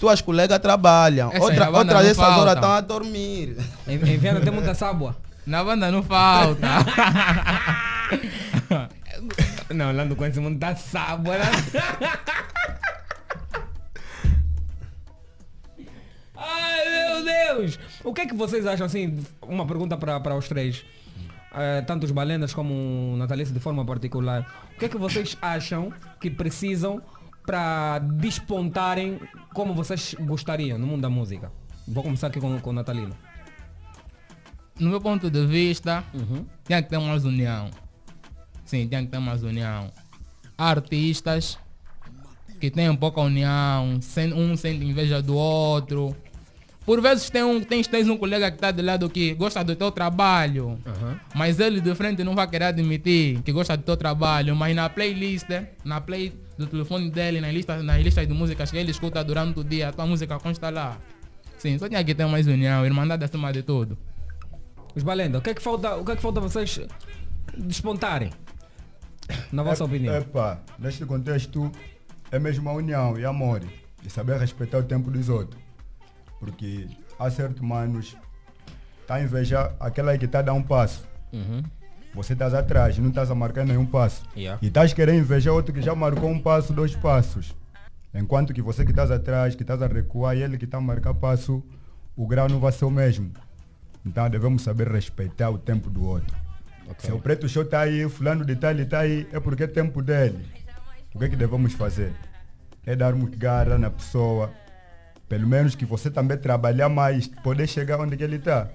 Tuas colegas trabalham, Essa outra, na banda outra não dessas horas estão a dormir. Em, em Viana tem muita sábua. Na banda não falta. Não, lá não conhece muita sábua. Né? Ai, meu Deus! O que é que vocês acham, assim, uma pergunta para, os três, eh, tanto os balendas como o Natalice de forma particular. O que é que vocês acham que precisam para despontarem como vocês gostariam no mundo da música? Vou começar aqui com, com o Natalino. No meu ponto de vista, Uhum. tinha que ter mais união. Sim, tinha que ter mais união. Há artistas que têm pouca união, um sente inveja do outro. Por vezes tem um, tens, tens um colega que está do lado que gosta do teu trabalho, mas ele de frente não vai querer admitir que gosta do teu trabalho, mas na playlist, na play do telefone dele, na lista, nas listas de músicas que ele escuta durante o dia, a tua música consta lá. Sim, só tinha que ter mais união, irmandade acima de tudo. Os Balenda, o que é que falta, o que é que falta vocês despontarem? Na vossa É- opinião. Epa, neste contexto é mesmo a união e amor e saber respeitar o tempo dos outros. Porque há certos manos tá a invejar aquela que está a dar um passo. Você estás atrás, não estás a marcar nenhum passo. Yeah. E estás querendo invejar outro que já marcou um passo, dois passos. Enquanto que você que estás atrás, que estás a recuar e ele que está a marcar passo, o grau não vai ser o mesmo. Então devemos saber respeitar o tempo do outro. Se o preto show está aí, fulano de tal está aí, é porque é tempo dele. O que é que devemos fazer? É darmos garra na pessoa. Pelo menos que você também trabalhar mais, poder chegar onde ele está.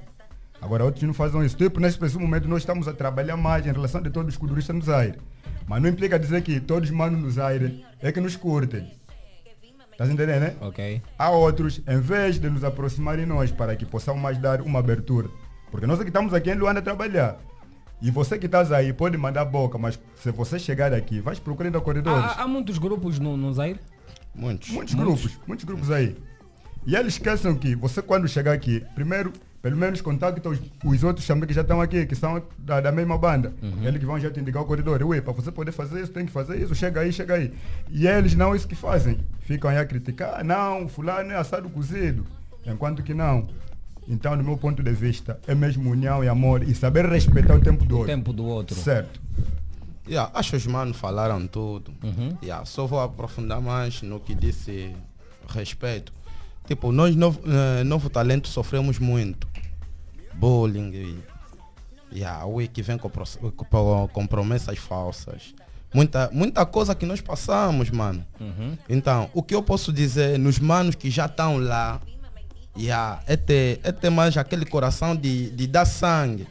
Agora outros não fazem isso. Tipo, nesse preciso momento nós estamos a trabalhar mais em relação de todos os culturistas no Zaire. Mas não implica dizer que todos os manos no Zaire é que nos curtem. Estás entendendo, né? Ok. Há outros, em vez de nos aproximarem nós para que possamos mais dar uma abertura. Porque nós que estamos aqui em Luanda a trabalhar. E você que estás aí pode mandar boca, mas se você chegar aqui, vais procurando corredores. Há, há muitos grupos no, no Zaire? Muitos. Muitos grupos, muitos grupos aí. E eles esquecem que você quando chegar aqui, primeiro, pelo menos contacta os, os outros também que já estão aqui, que são da, da mesma banda. Eles que vão já te indicar o corredor. Ué, para você poder fazer isso, tem que fazer isso, chega aí, chega aí. E eles não é isso que fazem. Ficam aí a criticar, "Ah, não, fulano é assado cozido. Enquanto que não. Então, no meu ponto de vista, é mesmo união e amor e saber respeitar o tempo do O outro. tempo do outro. Certo. Yeah, acho que os manos falaram tudo. Yeah, só vou aprofundar mais no que disse respeito. Tipo, nós novo, eh, novo talento sofremos muito. Bullying e yeah, o que vem com, com, com promessas falsas. Muita, muita coisa que nós passamos, mano. Então, o que eu posso dizer nos manos que já estão lá, yeah, é, ter, é ter mais aquele coração de, de dar sangue.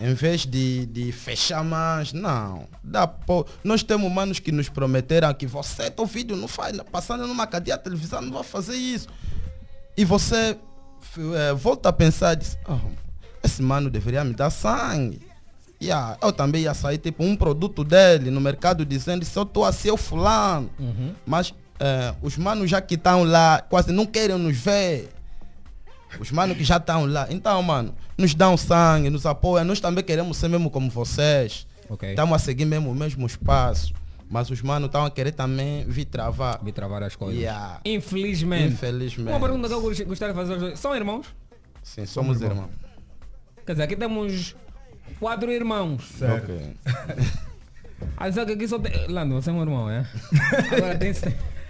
Em vez de, de fechar mais, não. Dá po... Nós temos manos que nos prometeram que você, teu vídeo não faz, passando numa cadeia de televisão, não vai fazer isso. E você eh, volta a pensar, diz, "Ah, esse mano deveria me dar sangue. Yeah, eu também ia sair tipo um produto dele no mercado dizendo se eu estou a ser o fulano. Mas eh, os manos já que estão lá quase não querem nos ver. Os manos que já estão lá. Então, mano, nos dão sangue, nos apoiam. Nós também queremos ser mesmo como vocês. Estamos a seguir mesmo o mesmo espaço. Mas os manos estão a querer também vir travar. Me travar as coisas. Yeah. Infelizmente. Infelizmente. Uma pergunta que eu gost- gostaria de fazer aos dois. São irmãos? Sim, somos irmãos. Quer dizer, aqui temos quatro irmãos. Certo. Ok. Ah, só que aqui só tem... Lando, você é um irmão, é? Agora tem...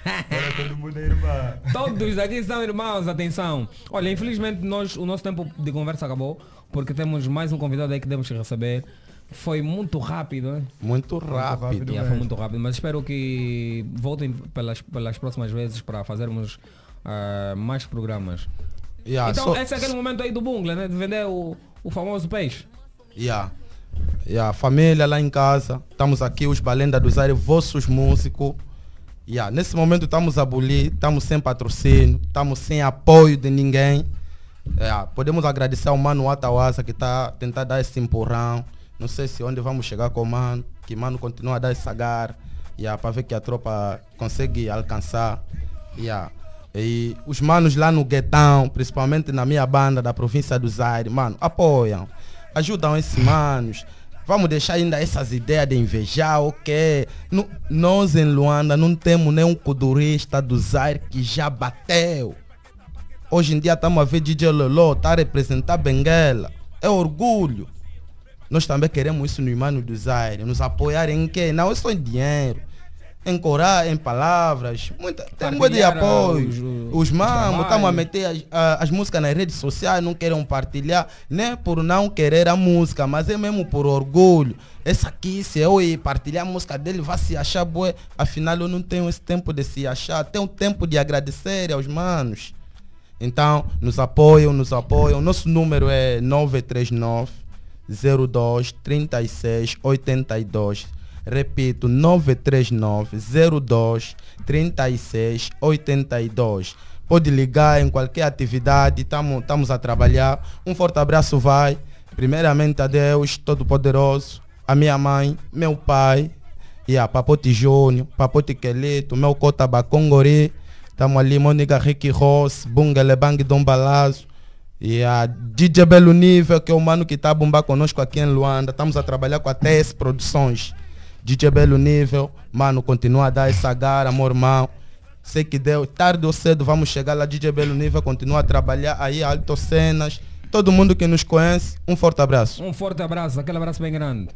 Agora todo mundo é irmã. Todos aqui são irmãos, atenção. Olha, infelizmente nós, o nosso tempo de conversa acabou, porque temos mais um convidado aí que temos que receber. Foi muito rápido, né? Muito rápido. rápido. Yeah, foi muito rápido, mas espero que voltem pelas, pelas próximas vezes para fazermos ah, mais programas. Yeah, então, só- esse é aquele momento aí do bungla, né? De vender o, o famoso peixe. Yeah. Yeah, família lá em casa, estamos aqui, os Balenda dos Aires, vossos músicos. Yeah, nesse momento estamos a estamos sem patrocínio, estamos sem apoio de ninguém. Yeah, podemos agradecer ao Mano Atawasa que está tentando dar esse empurrão. Não sei se onde vamos chegar com o Mano, que Mano continua a dar esse agar, yeah, para ver que a tropa consegue alcançar. Yeah. E os manos lá no Guetão, principalmente na minha banda da província do Zaire, mano, apoiam, ajudam esses manos. Vamos deixar ainda essas ideias de invejar, ok? Nu- nós em Luanda não temos nenhum kudurista do Zaire que já bateu. Hoje em dia estamos a ver DJ Lolo, tá a representar Benguela. É orgulho. Nós também queremos isso no Irmãos do Zaire. Nos apoiar em quê? Não é só em dinheiro. Em coragem, em palavras. Muita, tem muito de apoio. os- Os, os mamos, estamos a meter as, a- as músicas nas redes sociais, não querem partilhar. Nem por não querer a música, mas é mesmo por orgulho. Essa aqui, se eu ir partilhar a música dele, vai se achar boa. Afinal, eu não tenho esse tempo de se achar. Tenho tempo de agradecer aos manos. Então, nos apoiam, nos apoiam. Nosso número é 939 02 36 82. Repito, 939 02 36 82. pode ligar em qualquer atividade, estamos a trabalhar. Um forte abraço vai, primeiramente a Deus Todo-Poderoso, a minha mãe, meu pai, e a Papote Júnior, Papote Quelito, meu cota Bacongori, estamos ali, Mônica Ricky Ross, Bunga Lebang Dom Balazo, e a DJ Belo Nível, que é o mano que está a bombar conosco aqui em Luanda. Estamos a trabalhar com a TS Produções. DJ Belo Nível, mano, continua a dar essa gara, meu irmão. Sei que deu, tarde ou cedo vamos chegar lá. DJ Belo Nível continua a trabalhar aí, Alto Cenas. Todo mundo que nos conhece, um forte abraço. Um forte abraço, aquele abraço bem grande.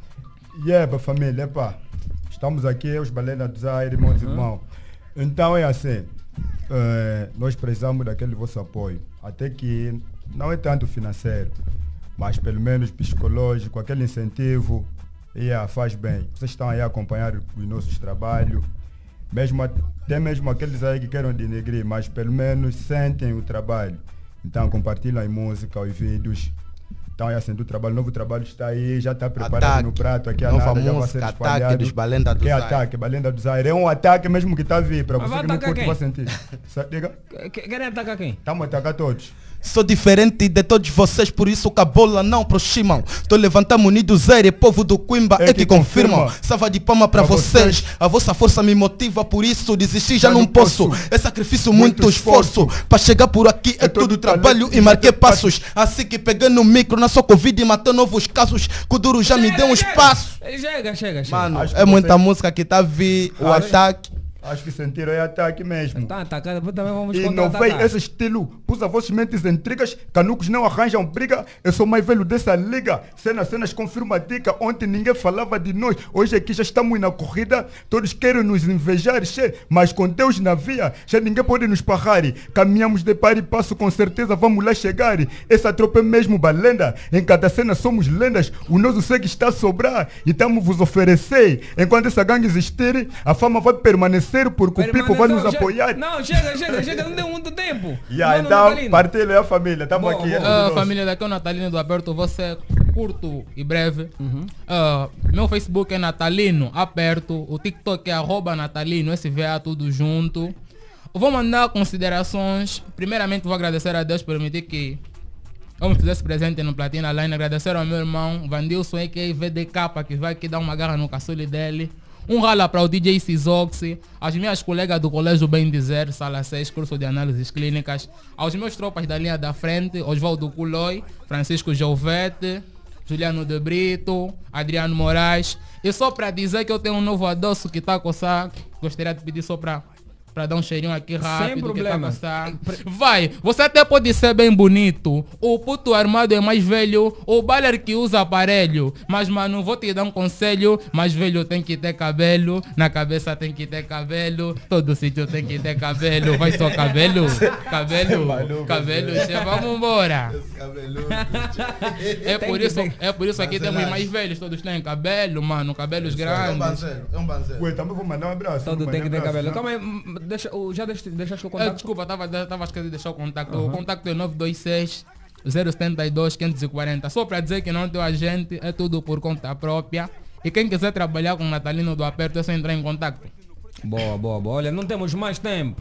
Yeah, família, epa. Estamos aqui, os Balena do Zaire, meus irmãos. Então é assim, eh, nós precisamos daquele vosso apoio. Até que não é tanto financeiro, mas pelo menos psicológico, aquele incentivo, yeah, faz bem. Vocês estão aí a acompanhar os nossos trabalhos. Mesmo, até mesmo aqueles aí que querem denegrir, mas pelo menos sentem o trabalho. Então compartilhem música, os vídeos. Então é assim, do trabalho, novo trabalho está aí, já está preparado Ataque. no prato aqui a Nova nada, já vai ser Ataque espalhado. dos Balenda do Que é Zaire. ataque, Balenda do Zaire. É um ataque mesmo que está a vir, para você que não curte, quem? vai sentir. Diga, Que- Querem atacar quem? estamos a atacar todos. Sou diferente de todos vocês, por isso que a bola não aproximam. Tô levantando unido zero, e povo do Coimba é, É que, que confirmam. confirma. Salva de palma para Pra vocês. vocês. A vossa força me motiva, por isso desistir já, Já não posso. posso. É sacrifício, muito, Muito esforço. Para chegar por aqui é, É tudo todo trabalho e marquei passos. Assim que peguei no micro, na sua Covid e matou novos casos. Que o duro já me deu um espaço. Chega, chega, chega. Mano, Acho é muita você- música que tá a vir, o Acho- ataque. Acho que sentiram é ataque mesmo. Tá atacando, depois também vamos E não vem esse estilo, pus a vossas mentes intrigas, canucos não arranjam briga, eu sou mais velho dessa liga, cenas, cenas confirma a dica, ontem ninguém falava de nós, hoje aqui já estamos na corrida, todos querem nos invejar, che, mas com Deus na via, já ninguém pode nos parrar, caminhamos de par e passo, com certeza vamos lá chegar, essa tropa é mesmo balenda, em cada cena somos lendas, o nosso sangue está a sobrar, e estamos vos oferecer, enquanto essa gangue existir, a fama vai permanecer, porque o Pipo vai nos apoiar. Não, chega, chega, chega, não deu muito tempo. Yeah, Mano, então, Natalino. partilha a família, estamos aqui. é nosso. família, daqui é o Natalino do Aberto, você curto e breve. Uhum. Ah, meu Facebook é Natalino Aperto, o TikTok é arroba Natalino, SVA tudo junto. Vou mandar considerações. Primeiramente vou agradecer a Deus por permitir que eu me fizesse presente no Platina Line. Agradecer ao meu irmão Vandilson, a.k.a. VDK, que vai aqui dar uma garra no caçule dele. Um rala para o DJ Sizoxi, as minhas colegas do Colégio Bem Dizer, Sala 6, curso de análises clínicas, aos meus tropas da linha da frente, Oswaldo Culoi, Francisco Jovete, Juliano de Brito, Adriano Moraes. E só para dizer que eu tenho um novo adoço que está a coçar, gostaria de pedir só para para dar um cheirinho aqui rápido. que tá problema. coçar. Vai, você até pode ser bem bonito. O puto armado é mais velho. O baler que usa aparelho. Mas, mano, vou te dar um conselho. Mais velho tem que ter cabelo. Na cabeça tem que ter cabelo. Todo sítio tem que ter cabelo. Vai só cabelo. Cabelo. Cabelo. che, Vamos embora. É por isso, é por isso aqui temos mais velhos. Todos têm cabelo, mano. Cabelos grandes. é um banzeiro. Ué, também vou mandar um abraço. Todo vou tem que ter mandar um cabelo. abraço, Calma aí, hum, deixa, o- já deixaste, deixaste o Ah, contato? desculpa, estava tava esquecendo de deixar o contacto. O contacto é 926 072 540. Só para dizer que não tem agente, é tudo por conta própria. E quem quiser trabalhar com o Natalino do Aperto é só entrar em contato. Boa, boa, boa. Olha, não temos mais tempo.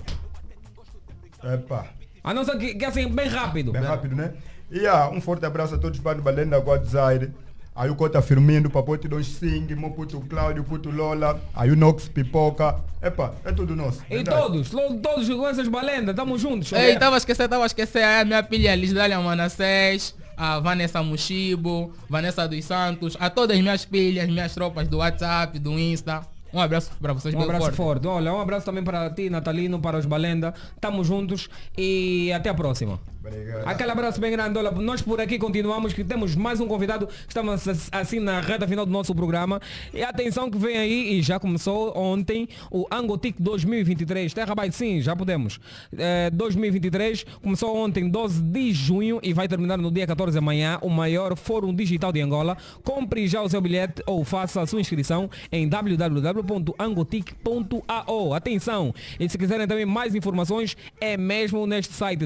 Epa, A não ser que, que assim, bem rápido. bem rápido, né? E ah, um forte abraço a todos os bandos Balenda Guadzaire. Aí o Cota Firmino, Papote Don Sing, meu puto Cláudio, puto Lola, aí o Nox Pipoca. Epa, é tudo nosso. E verdade. todos, todos com essas balendas, estamos juntos. Ei, tava a esquecer, tava a esquecer. Aí a minha filha Lisdália Manassés, a Vanessa Mushibo, Vanessa dos Santos, a todas as minhas filhas, minhas tropas do WhatsApp, do Insta. Um abraço para vocês, Um abraço forte. forte. Olha, um abraço também para ti, Natalino, para os Balenda. Estamos juntos e até a próxima. Obrigado. Aquele abraço bem grande. Nós por aqui continuamos, que temos mais um convidado. Estamos ass- assim na reta final do nosso programa. E atenção que vem aí, e já começou ontem, o Angotic 2023. Terabyte sim, já podemos. É, 2023 começou ontem, 12 de junho, e vai terminar no dia 14 de manhã, o maior fórum digital de Angola. Compre já o seu bilhete ou faça a sua inscrição em www.angotic.ao. Atenção! E se quiserem também mais informações, é mesmo neste site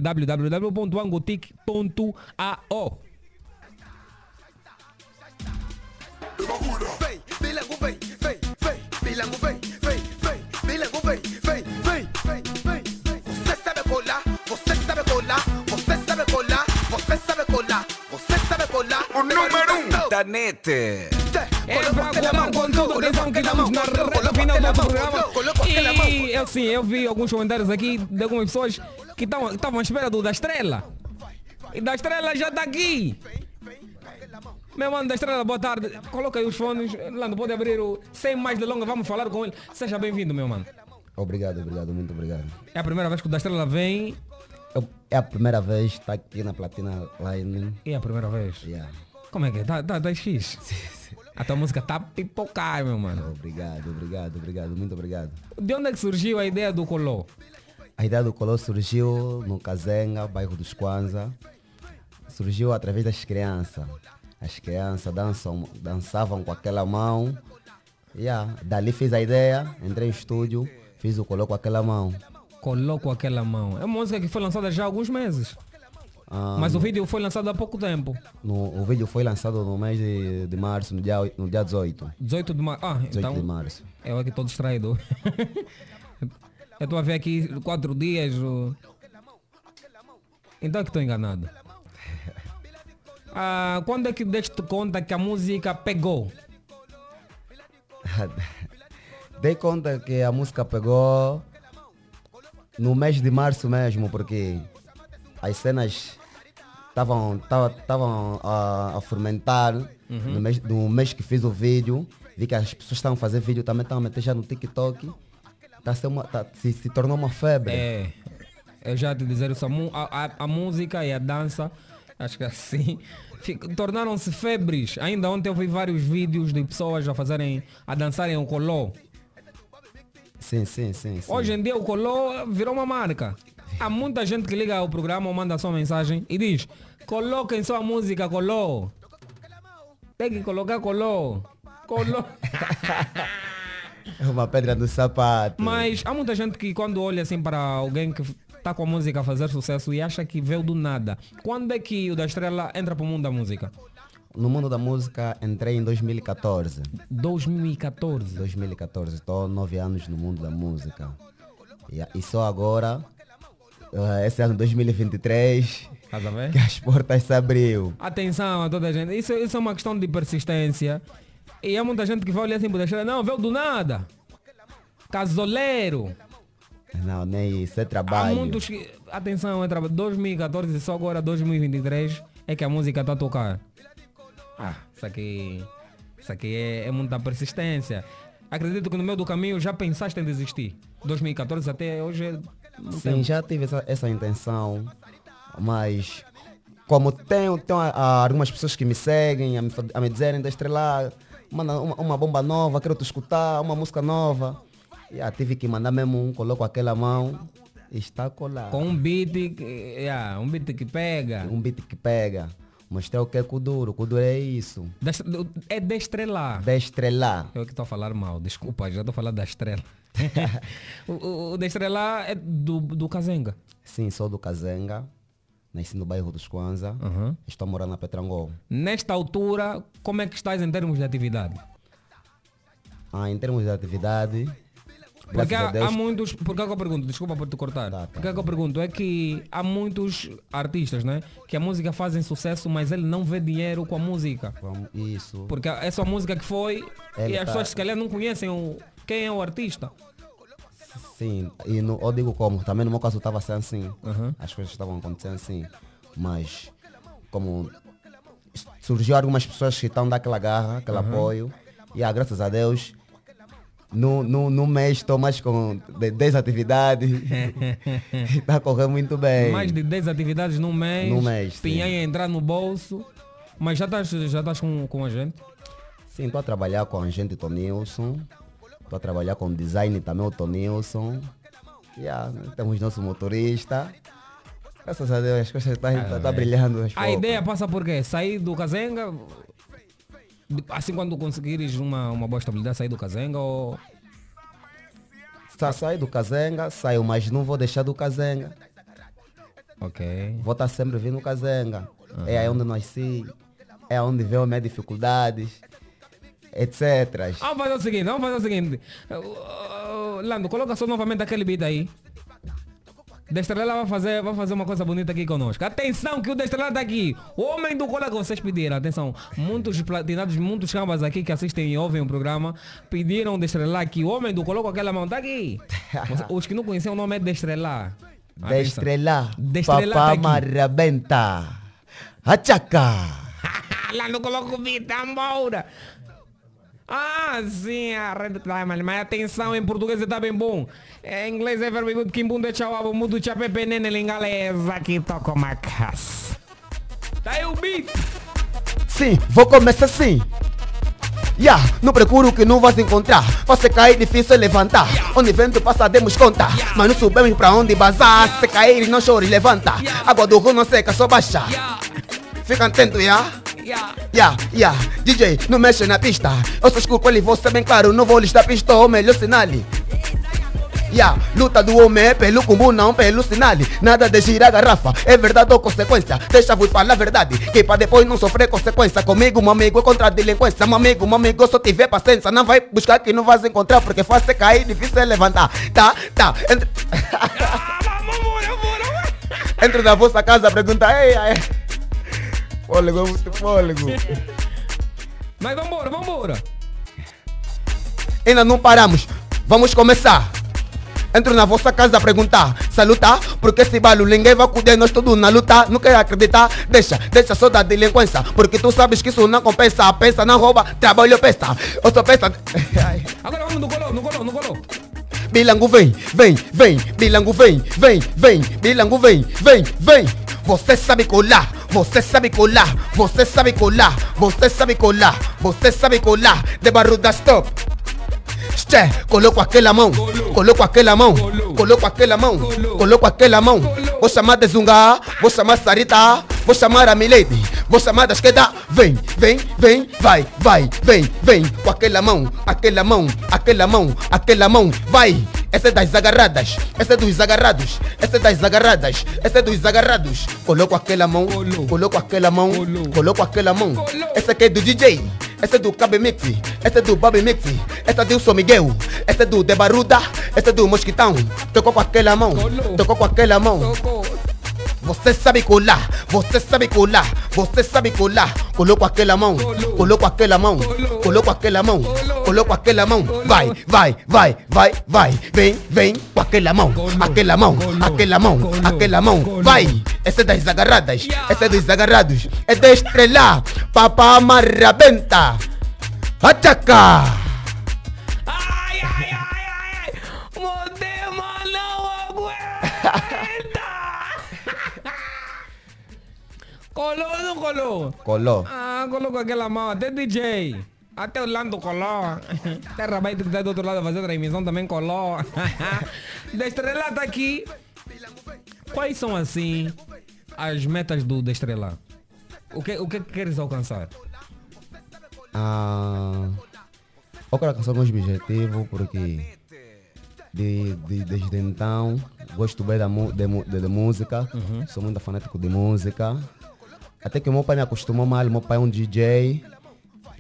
www.angotic.ao Vem, bilango vem, O número um. É pra contar com tudo, atenção que estamos na reta final do programa. E eu sim, eu vi alguns comentários aqui de algumas pessoas que estavam à espera do da estrela. E da estrela já está aqui. Meu mano da estrela, boa tarde. Coloca aí os fones. Lando, pode abrir o. Sem mais delongas, vamos falar com ele. Seja bem-vindo, meu mano. Obrigado, obrigado, muito obrigado. É a primeira vez que o da estrela vem. Eu- é a primeira vez que está aqui na Platina Line. É a primeira vez. Yeah. Como é que é? Tá, tá, tá X. A tua música tá pipocar, meu mano. Obrigado, obrigado, obrigado, muito obrigado. De onde é que surgiu a ideia do Colô? A ideia do Colô surgiu no Kazenga, bairro dos Kwanza. Surgiu através das crianças. As crianças dançam, dançavam com aquela mão. Yeah. Dali fiz a ideia, entrei em estúdio, fiz o Colô com aquela mão. Colô com aquela mão. É uma música que foi lançada já há alguns meses. Ah, Mas o vídeo foi lançado há pouco tempo. no- o vídeo foi lançado no mês de, de março, no dia, no dia 18. 18 de março. Ah, 18 então. de março. Eu aqui estou distraído. Eu estou a ver aqui quatro dias. Então é que estou enganado. Ah, quando é que deste conta que a música pegou? Dei conta que a música pegou no mês de março mesmo, porque as cenas estavam estavam a, a fermentar no, mês, no mês que fiz o vídeo. Vi que as pessoas estavam a fazer vídeo também, estavam a meter já no TikTok. Tá a ser uma, tá- se, se tornou uma febre. É, eu já te dizer isso, a, a- a- música e a dança, acho que assim, tornaram-se febres. Ainda ontem eu vi vários vídeos de pessoas a fazerem, a dançarem o colô. Sim, sim, sim. sim. Hoje em dia o colô virou uma marca. Há muita gente que liga ao programa ou manda sua mensagem e diz, coloquem sua música colô. Tem que colocar colô. Colô. É uma pedra do sapato. Mas há muita gente que quando olha assim para alguém que está com a música a fazer sucesso e acha que veio do nada. Quando é que o da Estrela entra para o mundo da música? No mundo da música entrei em 2014. 2014. 2014, estou nove anos no mundo da música. E, e só agora, eh, esse ano 2023, Estás a ver? que as portas se abriu. Atenção a toda a gente. Isso, isso é uma questão de persistência. E há muita gente que vai olhar assim para Estrela. Não, veio do nada. Casoleiro. Não, nem isso, é Há trabalho. muitos que... Atenção, é trabalho. 2014 e só agora 2023 é que a música está a tocar. Ah, isso aqui... Isso aqui é, é muita persistência. Acredito que no meio do caminho já pensaste em desistir. 2014 até hoje é... Sim, já tive essa, essa intenção, mas como tenho, tenho algumas pessoas que me seguem a me, a me dizerem da estrela, manda uma, uma bomba nova, quero te escutar, uma música nova. E ah, tive que mandar mesmo um, coloco aquela mão e está colado. Com um beat, yeah, um beat que pega. Um beat que pega. Mostrei o que é Kuduro, Kuduro é isso. Dest- É de estrelar. De estrelar. Eu que estou a falar mal, desculpa, já estou a falar da estrela. o, o, o de estrelar é do, do Kazenga. Sim, sou do Kazenga, nasci no bairro dos Kwanza, Uhum. estou morando na Petrangol. Nesta altura, como é que estás em termos de atividade? Ah, em termos de atividade, Porque há, há muitos. Por que é que eu pergunto? Desculpa por te cortar. Por que é que eu pergunto? É que há muitos artistas, né? Que a música fazem sucesso, mas ele não vê dinheiro com a música. Isso. Porque é só música que foi Ele e as tá- pessoas se calhar não conhecem o, quem é o artista. Sim, e no, eu digo como, também no meu caso estava sendo assim, Uhum. as coisas estavam acontecendo assim, mas como surgiu algumas pessoas que estão daquela garra, aquele Uhum. apoio, e ah, graças a Deus, no, no, no mês estou mais com de- 10 atividades, está a correr muito bem. Mais de 10 atividades num mês. Num mês. Pinhanha entrar no bolso. Mas já estás já com, com a gente? Sim, estou a trabalhar com a gente Tonilson, estou a trabalhar com design também o Tonilson, yeah, temos nosso motorista, graças a Deus as coisas estão tá, tá brilhando. aos A poucos. ideia passa por quê? Sair do Kazenga, assim quando conseguires uma, uma boa estabilidade, sair do Kazenga ou... Sa saio do Kazenga, saio, mas não vou deixar do Kazenga. Ok. Vou estar sempre vindo no Kazenga. É aí onde nasci, é onde veio as minhas dificuldades, etc. Vamos fazer o seguinte, vamos fazer o seguinte. Uh, uh, Lando, coloca só novamente aquele beat aí. Destrela vai fazer, vai fazer uma coisa bonita aqui conosco. Atenção que o Destrela está aqui. O homem do cola que vocês pediram. Atenção. Muitos platinados, muitos cambas aqui que assistem e ouvem o programa pediram Destrela aqui. O homem do cola com aquela mão está aqui. Os que não conheciam o nome é Destrela. De estrela, Destrela papá tá aqui. marrabenta. Achaca. Lá no coloco tambora. Ah, sim, a Red Diamond. Mas atenção, em português está bem bom. Em inglês é very good. Kimbunda chau, mudo chapepe nene lingalesa aqui toca uma casa. Tá aí o beat. Sim, vou começar assim. Ya, não procuro que não vais encontrar. Você cair, difícil levantar. Onde vento passa, demos conta. Mas não sabemos pra onde bazar. Se cair, não chore, levanta. Água do rio não seca, só baixa. Fica atento, Ya, ya, DJ, não mexe na pista. Eu sou escuro ele, você bem claro. Não vou listar pista, ou melhor sinal. Ya, luta do homem é pelo cumbu, não pelo sinal. Nada de girar a garrafa, é verdade ou consequência. Deixa-vos falar a verdade, que pra depois não sofrer consequência. Comigo, meu amigo, é contra a delinquência. Meu amigo, meu amigo, só tiver paciência. Não vai buscar que não vais encontrar, porque faz você cair, difícil é levantar. Tá, tá. Entre, Entre na vossa casa, pergunta, ei, ei. Fôlego, é muito fôlego. Mas vambora, vambora. Ainda não paramos, vamos começar. Entro na vossa casa a perguntar, salutar, porque esse balo ninguém vai cuidar, nós todos na luta, não quer acreditar, deixa, deixa só da delinquência, porque tu sabes que isso não compensa, pensa, não rouba, trabalho pensa, eu só pensa, Agora vamos no colô, no colô, no colô. bilango vem, vem, vem, bilango vem, vem, vem, bilango vem, vem, vem, você sabe colar, você sabe colar, você sabe colar, você sabe colar, você sabe colar, de barruda stop. Che, coloco aquela mão, coloco aquela mão, coloco aquela mão, coloco aquela mão. Vou chamar de Zunga, vou chamar Sarita, vou chamar a Milady, vou chamar da esquerda. Vem, vem, vem, vai, vai, vem, vem. Com aquela mão, aquela mão, aquela mão, aquela mão, vai. Essa é das agarradas, essa é dos agarrados, essa é das agarradas, essa é dos agarrados. Coloco aquela mão, coloco aquela mão, coloco aquela mão. Essa aqui é do DJ. Essa é do Cabe Mix, essa é do Babi Mix, essa é do São Miguel, essa é do Debaruda, essa é do Mosquitão. Tocou com aquela mão, tocou com aquela mão. Você sabe colar, você sabe colar, você sabe colar. Coloco aquela mão, coloco aquela mão, coloco aquela mão, coloco aquela mão. Vai, vai, vai, vai, vai. Vem, vem com aquela mão, aquela mão, aquela mão, aquela mão. Vai. Essa é das agarradas, essa é dos agarrados. É da estrela, papá marrabenta. Ataca! Ai, ai, ai, ai, ai. Modema não aguenta. colou ou não colou? Colou. Ah, colocou aquela mão, até DJ. Até o Lando colou. Terra vai que tá do outro lado a fazer transmissão também colou. da Estrela tá aqui. Quais são assim as metas do da Estrela? O que, o que queres alcançar? Ah, eu quero alcançar alguns objetivos porque de, de- desde então gosto bem da, mu- de, de- de música, sou muito fanático de música. Até que o meu pai me acostumou mal, meu pai é um DJ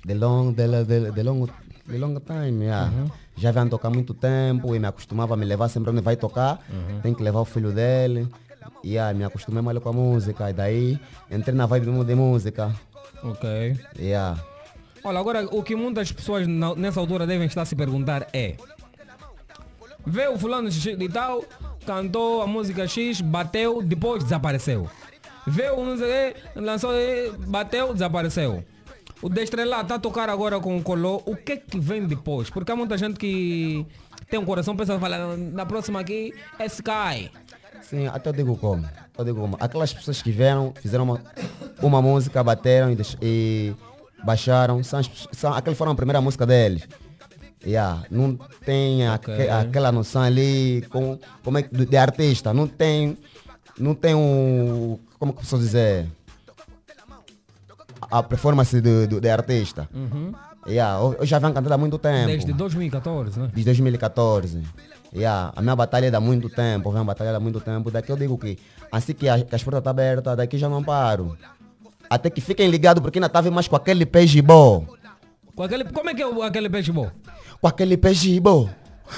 de long, de, de, de long, de long time. yeah. Já vem tocar muito tempo e me acostumava a me levar sempre onde vai tocar. Tem que levar o filho dele. E yeah, me acostumei mal com a música. E daí entrei na vibe de música. Ok. Yeah. Olha, agora o que muitas pessoas nessa altura devem estar a se perguntar é Vê o fulano de tal, cantou a música X, bateu, depois desapareceu. Vê o não sei lançou, bateu, desapareceu. O Destrela está a tocar agora com o Colô, o que que vem depois? Porque há muita gente que tem um coração, pensa, fala, na próxima aqui é Sky. Sim, até eu digo como. Eu digo como. Aquelas pessoas que vieram, fizeram uma, uma música, bateram e, e baixaram, são, são, aquela foi a primeira música deles. Yeah, não tem aque- Ok. aquela noção ali com, como é, de, de artista. Não tem, não tem um, como que eu posso dizer, a performance de, de, de artista. Yeah, eu, eu já venho cantando há muito tempo. Desde 2014, né? Desde 2014. Yeah, a minha batalha é há muito tempo, vem batalha há muito tempo. Daqui eu digo que assim que, a, que as portas estão abertas, daqui já não paro. Até que fiquem ligados porque ainda estava mais com aquele peixe bom. Com aquele, como é que é o- aquele peixe bom? Com aquele peixe bom.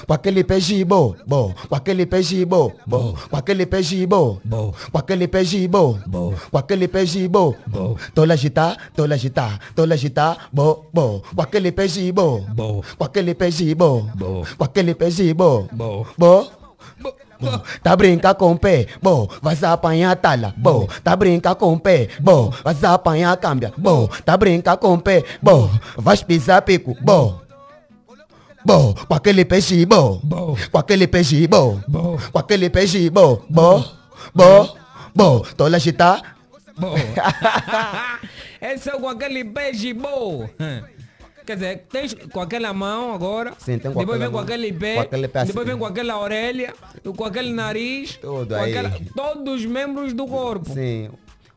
Com aquele peixe bo, bo, com aquele peixe bo, bo, com aquele peixe bo, Bo. com aquele peixe bo, Bo. com aquele peixe bo, Bo. tola agitar, tola agitar, tola agitar, bo, bo, com aquele peixe bo, Bo. com aquele peixe bo, Bo. com aquele peixe bo, Bo. bo. Bo, tá brinca com o pé, bo, vai apanhar tala, bo, tá brinca com o pé, bo, vai apanhar câmbia, bo, tá brinca com o pé, bo, vai pisar pico, bo. Bo, com aquele peixe, bo, Bo. com aquele peixe, bo, Bo. com aquele peixe, bo, bo, bo, bo, tô lá agita, Bom. Esse é com aquele beijo bom. Quer dizer, tens com aquela mão agora. Sim, tem com depois aquela vem com aquele pé. com aquele pé depois vem com aquela orelha. Com aquele nariz. Tudo aí. todos os membros do corpo. sim,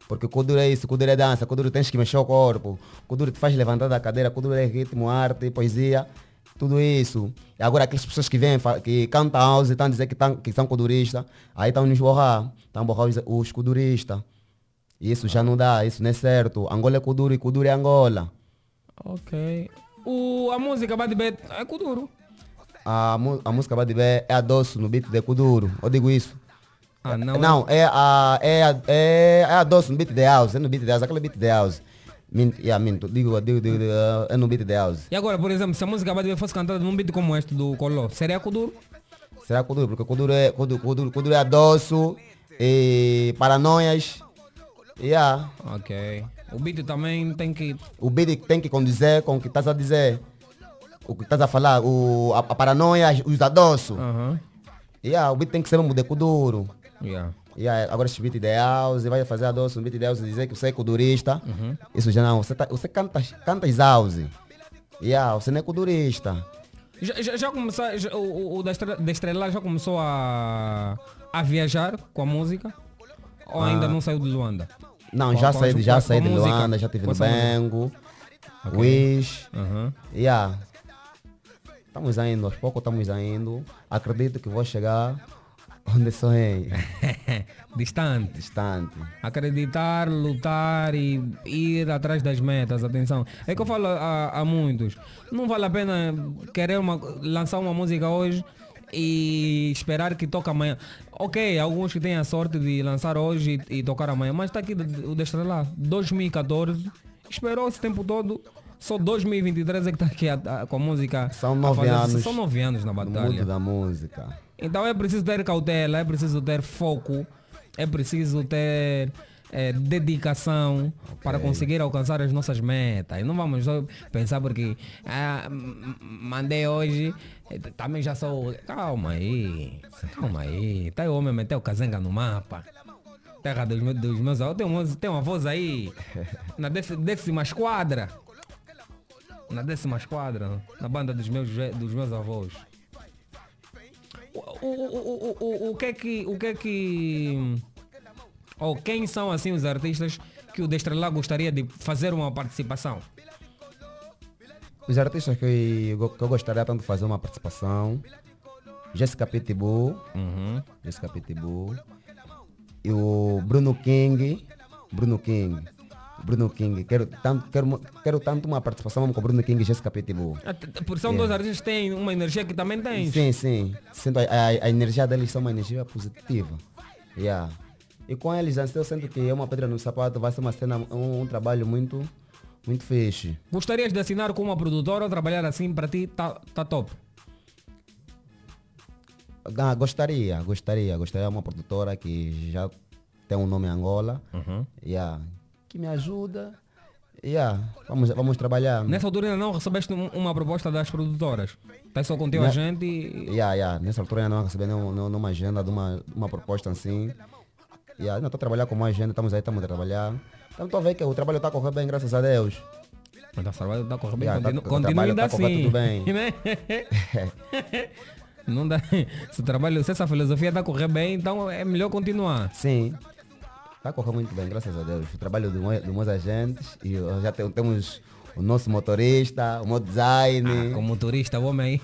porque Kuduro é isso, Kuduro é dança, Kuduro tens que mexer o corpo, Kuduro te faz levantar da cadeira, Kuduro é ritmo, arte, poesia, tudo isso. E agora aquelas pessoas que vêm, que cantam house, estão a dizer que, tão, que são kuduristas, aí estão nos borrar, estão a borrar os, os kuduristas. Isso já não dá, isso não é certo. Angola é Kuduro e Kuduro é Angola. Ok. O, a música Bad Bet é Kuduro. A, a música Bad Bé é a doce no beat de Kuduro, eu digo isso. Ah, não. Não, é a, é a, é, é a doce no beat de house, é no beat de house, aquele beat de house. Minto, yeah, minto, digo, digo, digo, digo, é no beat de house. E agora, por exemplo, se a música Bad fosse cantada num beat como este do Coló, seria Kuduro? Será Kuduro? Porque Kuduro é, Kuduro, Kuduro, Kuduro é a doce e paranoias. Yeah. Ok. O beat também tem que. O beat tem que condizer com o que estás a dizer. O que estás a falar, o, a, a paranoia, os adoços. Aham. Yeah, o beat tem que ser mesmo de Kuduro. Yeah. Yeah, agora esse beat de house, vai fazer a doce, um beat dizer que você é kudurista. Isso já não, você, tá, você canta, canta house. Yeah, você não é kudurista. Já, já, já começou, já- o, o- da Estre- da Estrela já começou a, a viajar com a música? Ou ainda não saiu de Luanda? Não, já saí, já com saí de música, Luanda, já tive no. Bengo, Wish. Aham. Yeah. Estamos indo, aos poucos estamos indo. Acredito que vou chegar onde sonhei. Distante. Distante. Acreditar, lutar e ir atrás das metas, atenção. É que eu falo a, a muitos. Não vale a pena querer uma- lançar uma música hoje e esperar que toque amanhã. Ok, alguns que têm a sorte de lançar hoje e, e tocar amanhã, mas está aqui o da Estrela, 2014, esperou esse tempo todo, só 2023 é que está aqui a- a- com a música. São nove anos São nove anos na No mundo batalha. da música. Então é preciso ter cautela, é preciso ter foco, é preciso ter eh, dedicação para conseguir alcançar as nossas metas. E não vamos só pensar porque ah, mandei hoje, eh, também já sou. Calma aí, calma aí. Tá aí o homem meteu o cazenga no mapa. Terra dos, meus- dos meus avós. Tem, uma- tem uma voz aí na déci- décima esquadra. Na décima esquadra, na banda dos meus, dos meus avós. O, o, o, o, que é que. O que é que. Ou quem são assim os artistas que o Destrela gostaria de fazer uma participação? Os artistas que eu, que eu gostaria tanto de fazer uma participação, Jessica Pitbull, Jessica Pitbull, e o Bruno King, Bruno King, Bruno King, quero tanto, quero, quero tanto uma participação mesmo com o Bruno King e Jessica Pitbull. Até- Por são dois artistas que têm uma energia que também tens. Sim, sim, sinto a, a, a energia deles é uma energia positiva. Yeah. E com eles, assim, eu sinto que é uma pedra no sapato, vai ser uma cena, um, um trabalho muito, muito fixe. Gostarias de assinar com uma produtora ou trabalhar assim para ti? Tá, tá top. Ah, gostaria, gostaria, gostaria de uma produtora que já tem um nome em Angola, yeah, que me ajuda. Yeah, vamos, vamos trabalhar. Nessa altura ainda não recebeste um- uma proposta das produtoras. Estás só contigo a Não. gente e. Yeah, yeah. Nessa altura ainda não recebi nenhum- nenhum- nenhuma agenda de uma, uma proposta assim. Yeah, ainda estou a trabalhar com mais gente, estamos aí, estamos a trabalhar. Então estou a ver que o trabalho está a correr bem, graças a Deus. Mas tá, trabalho tá correndo bem, Yeah, tá- continu, o continua trabalho ainda tá correndo assim. tudo bem. Não dá. Se o trabalho, se essa filosofia está a correr bem, então é melhor continuar. Sim, está a correr muito bem, graças a Deus. O trabalho dos meus- agentes e já tem- temos o nosso motorista, o meu design. Com motorista, o homem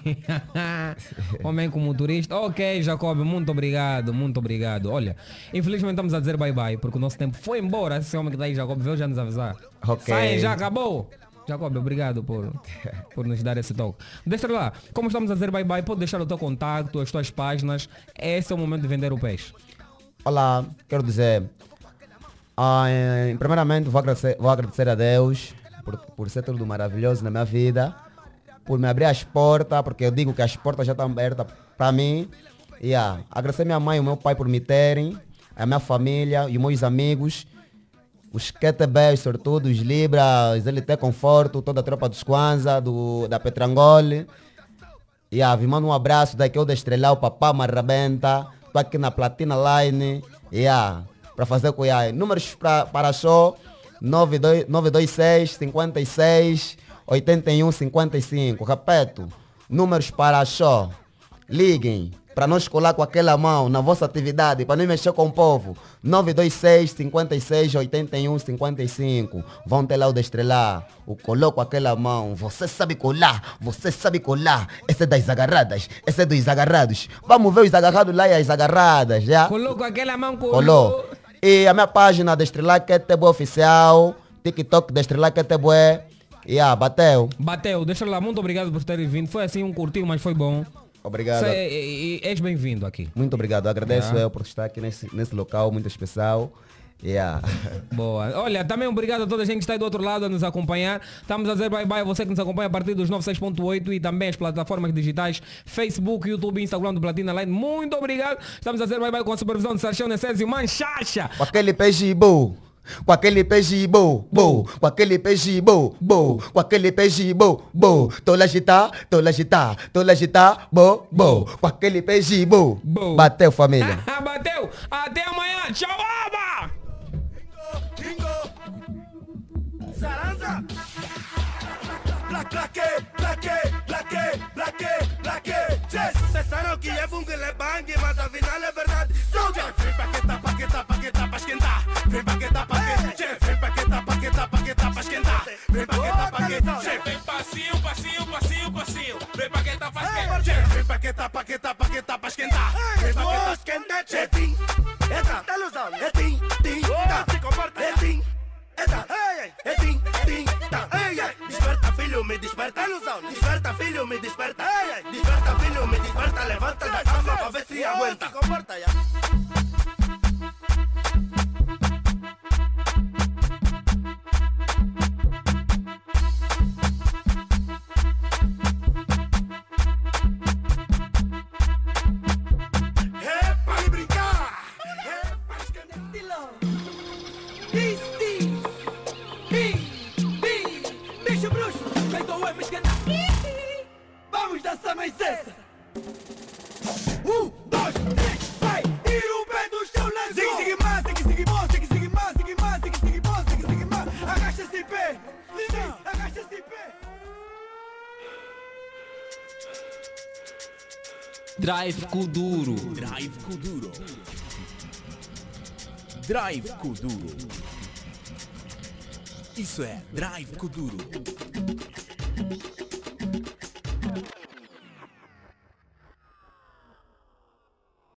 homem com motorista. Ok, Jacob, muito obrigado, muito obrigado. Olha, infelizmente estamos a dizer bye bye, porque o nosso tempo foi embora. Esse homem que está aí, Jacob, veio já nos avisar. Ok. Sai, já acabou. Jacob, obrigado por, por nos dar esse toque. Deixa lá, como estamos a dizer bye bye, pode deixar o teu contato, as tuas páginas. Esse é o momento de vender o peixe. Olá, quero dizer, ah, primeiramente vou agradecer, vou agradecer a Deus por, por ser tudo maravilhoso na minha vida, por me abrir as portas, porque eu digo que as portas já estão abertas para mim. E ah, agradecer minha mãe e meu pai por me terem, a minha família e meus amigos, os QTB, sobretudo os Libras, LT Conforto, toda a tropa dos Kwanza, do, da Petrangole. E ah, vi mando um abraço daqui eu da Estrela, o Papá Marrabenta. Tô aqui na Platina Line. E ah, para fazer com ah, números pra, para show 92 926 56 81 55. Repito, números para show. Liguem para nós colar com aquela mão na vossa atividade, para não mexer com o povo. 926 56 81 55. Vão ter lá o de estrelar. O colou com aquela mão. Você sabe colar, você sabe colar. Esse é das agarradas, esse é dos agarrados. Vamos ver os agarrados lá e as agarradas, já? Colou com aquela mão, colou. Colou. E a minha página da Estrela que é Tebo Oficial, TikTok da Estrela que é Tebo é. E ah, bateu. Bateu, deixa lá, muito obrigado por terem vindo. Foi assim um curtinho, mas foi bom. Obrigado. Cê- e- e- és bem-vindo aqui. Muito obrigado. Agradeço Yeah. eu por estar aqui nesse, nesse local muito especial. Yeah. Boa. Olha, também obrigado a toda a gente que está aí do outro lado a nos acompanhar. Estamos a dizer bye bye a você que nos acompanha a partir dos 96.8 e também as plataformas digitais Facebook, YouTube Instagram do Platina Line. Muito obrigado. Estamos a dizer bye bye com a supervisão de Sarchão Necésio Manchacha. Com aquele peixe bom. Com aquele peixe bom, bom. Com aquele peixe bom, bom. Com aquele peixe bom, bom. Tô lá agitar, tô lá agitar, tô lá agitar, bom, bom. Com aquele peixe bom. Bateu família. Bateu. Até amanhã. Tchau, aba! Saranza. Black, black, black, black, black, black, yes. Pensaram que é bunga, é bang, mas afinal é verdade. Soldier, vem paqueta, paqueta, paqueta pra esquentar. Vem paqueta, paqueta, che. Vem paqueta, paqueta, paqueta pra esquentar. Vem paqueta, paqueta, che. Vem passinho, passinho, passinho, passinho. Vem paqueta pra esquentar. Vem paqueta, paqueta, paqueta pra esquentar. Vem paqueta, esquenta, che. Tim, entra, tá ilusão. É Eita, ei, ei, é tim, tim, tá, ei, ei. Desperta, filho, me desperta. Ilusão. Desperta, filho, me desperta. Ei, ei. Desperta, filho, me desperta. Levanta da cama pra ver se aguenta. Se comporta, já. Essa. Um, dois, três, vai. Tira o pé do chão, lançou. Zig, zig, má, zig, zig, bom. Zig, zig, má, zig, má, zig, zig, bom. Zig, zig, má. Agacha-se em pé. Sim, agacha-se em pé. Drive Kuduro. Drive Kuduro. Drive Kuduro. Isso é Drive Kuduro.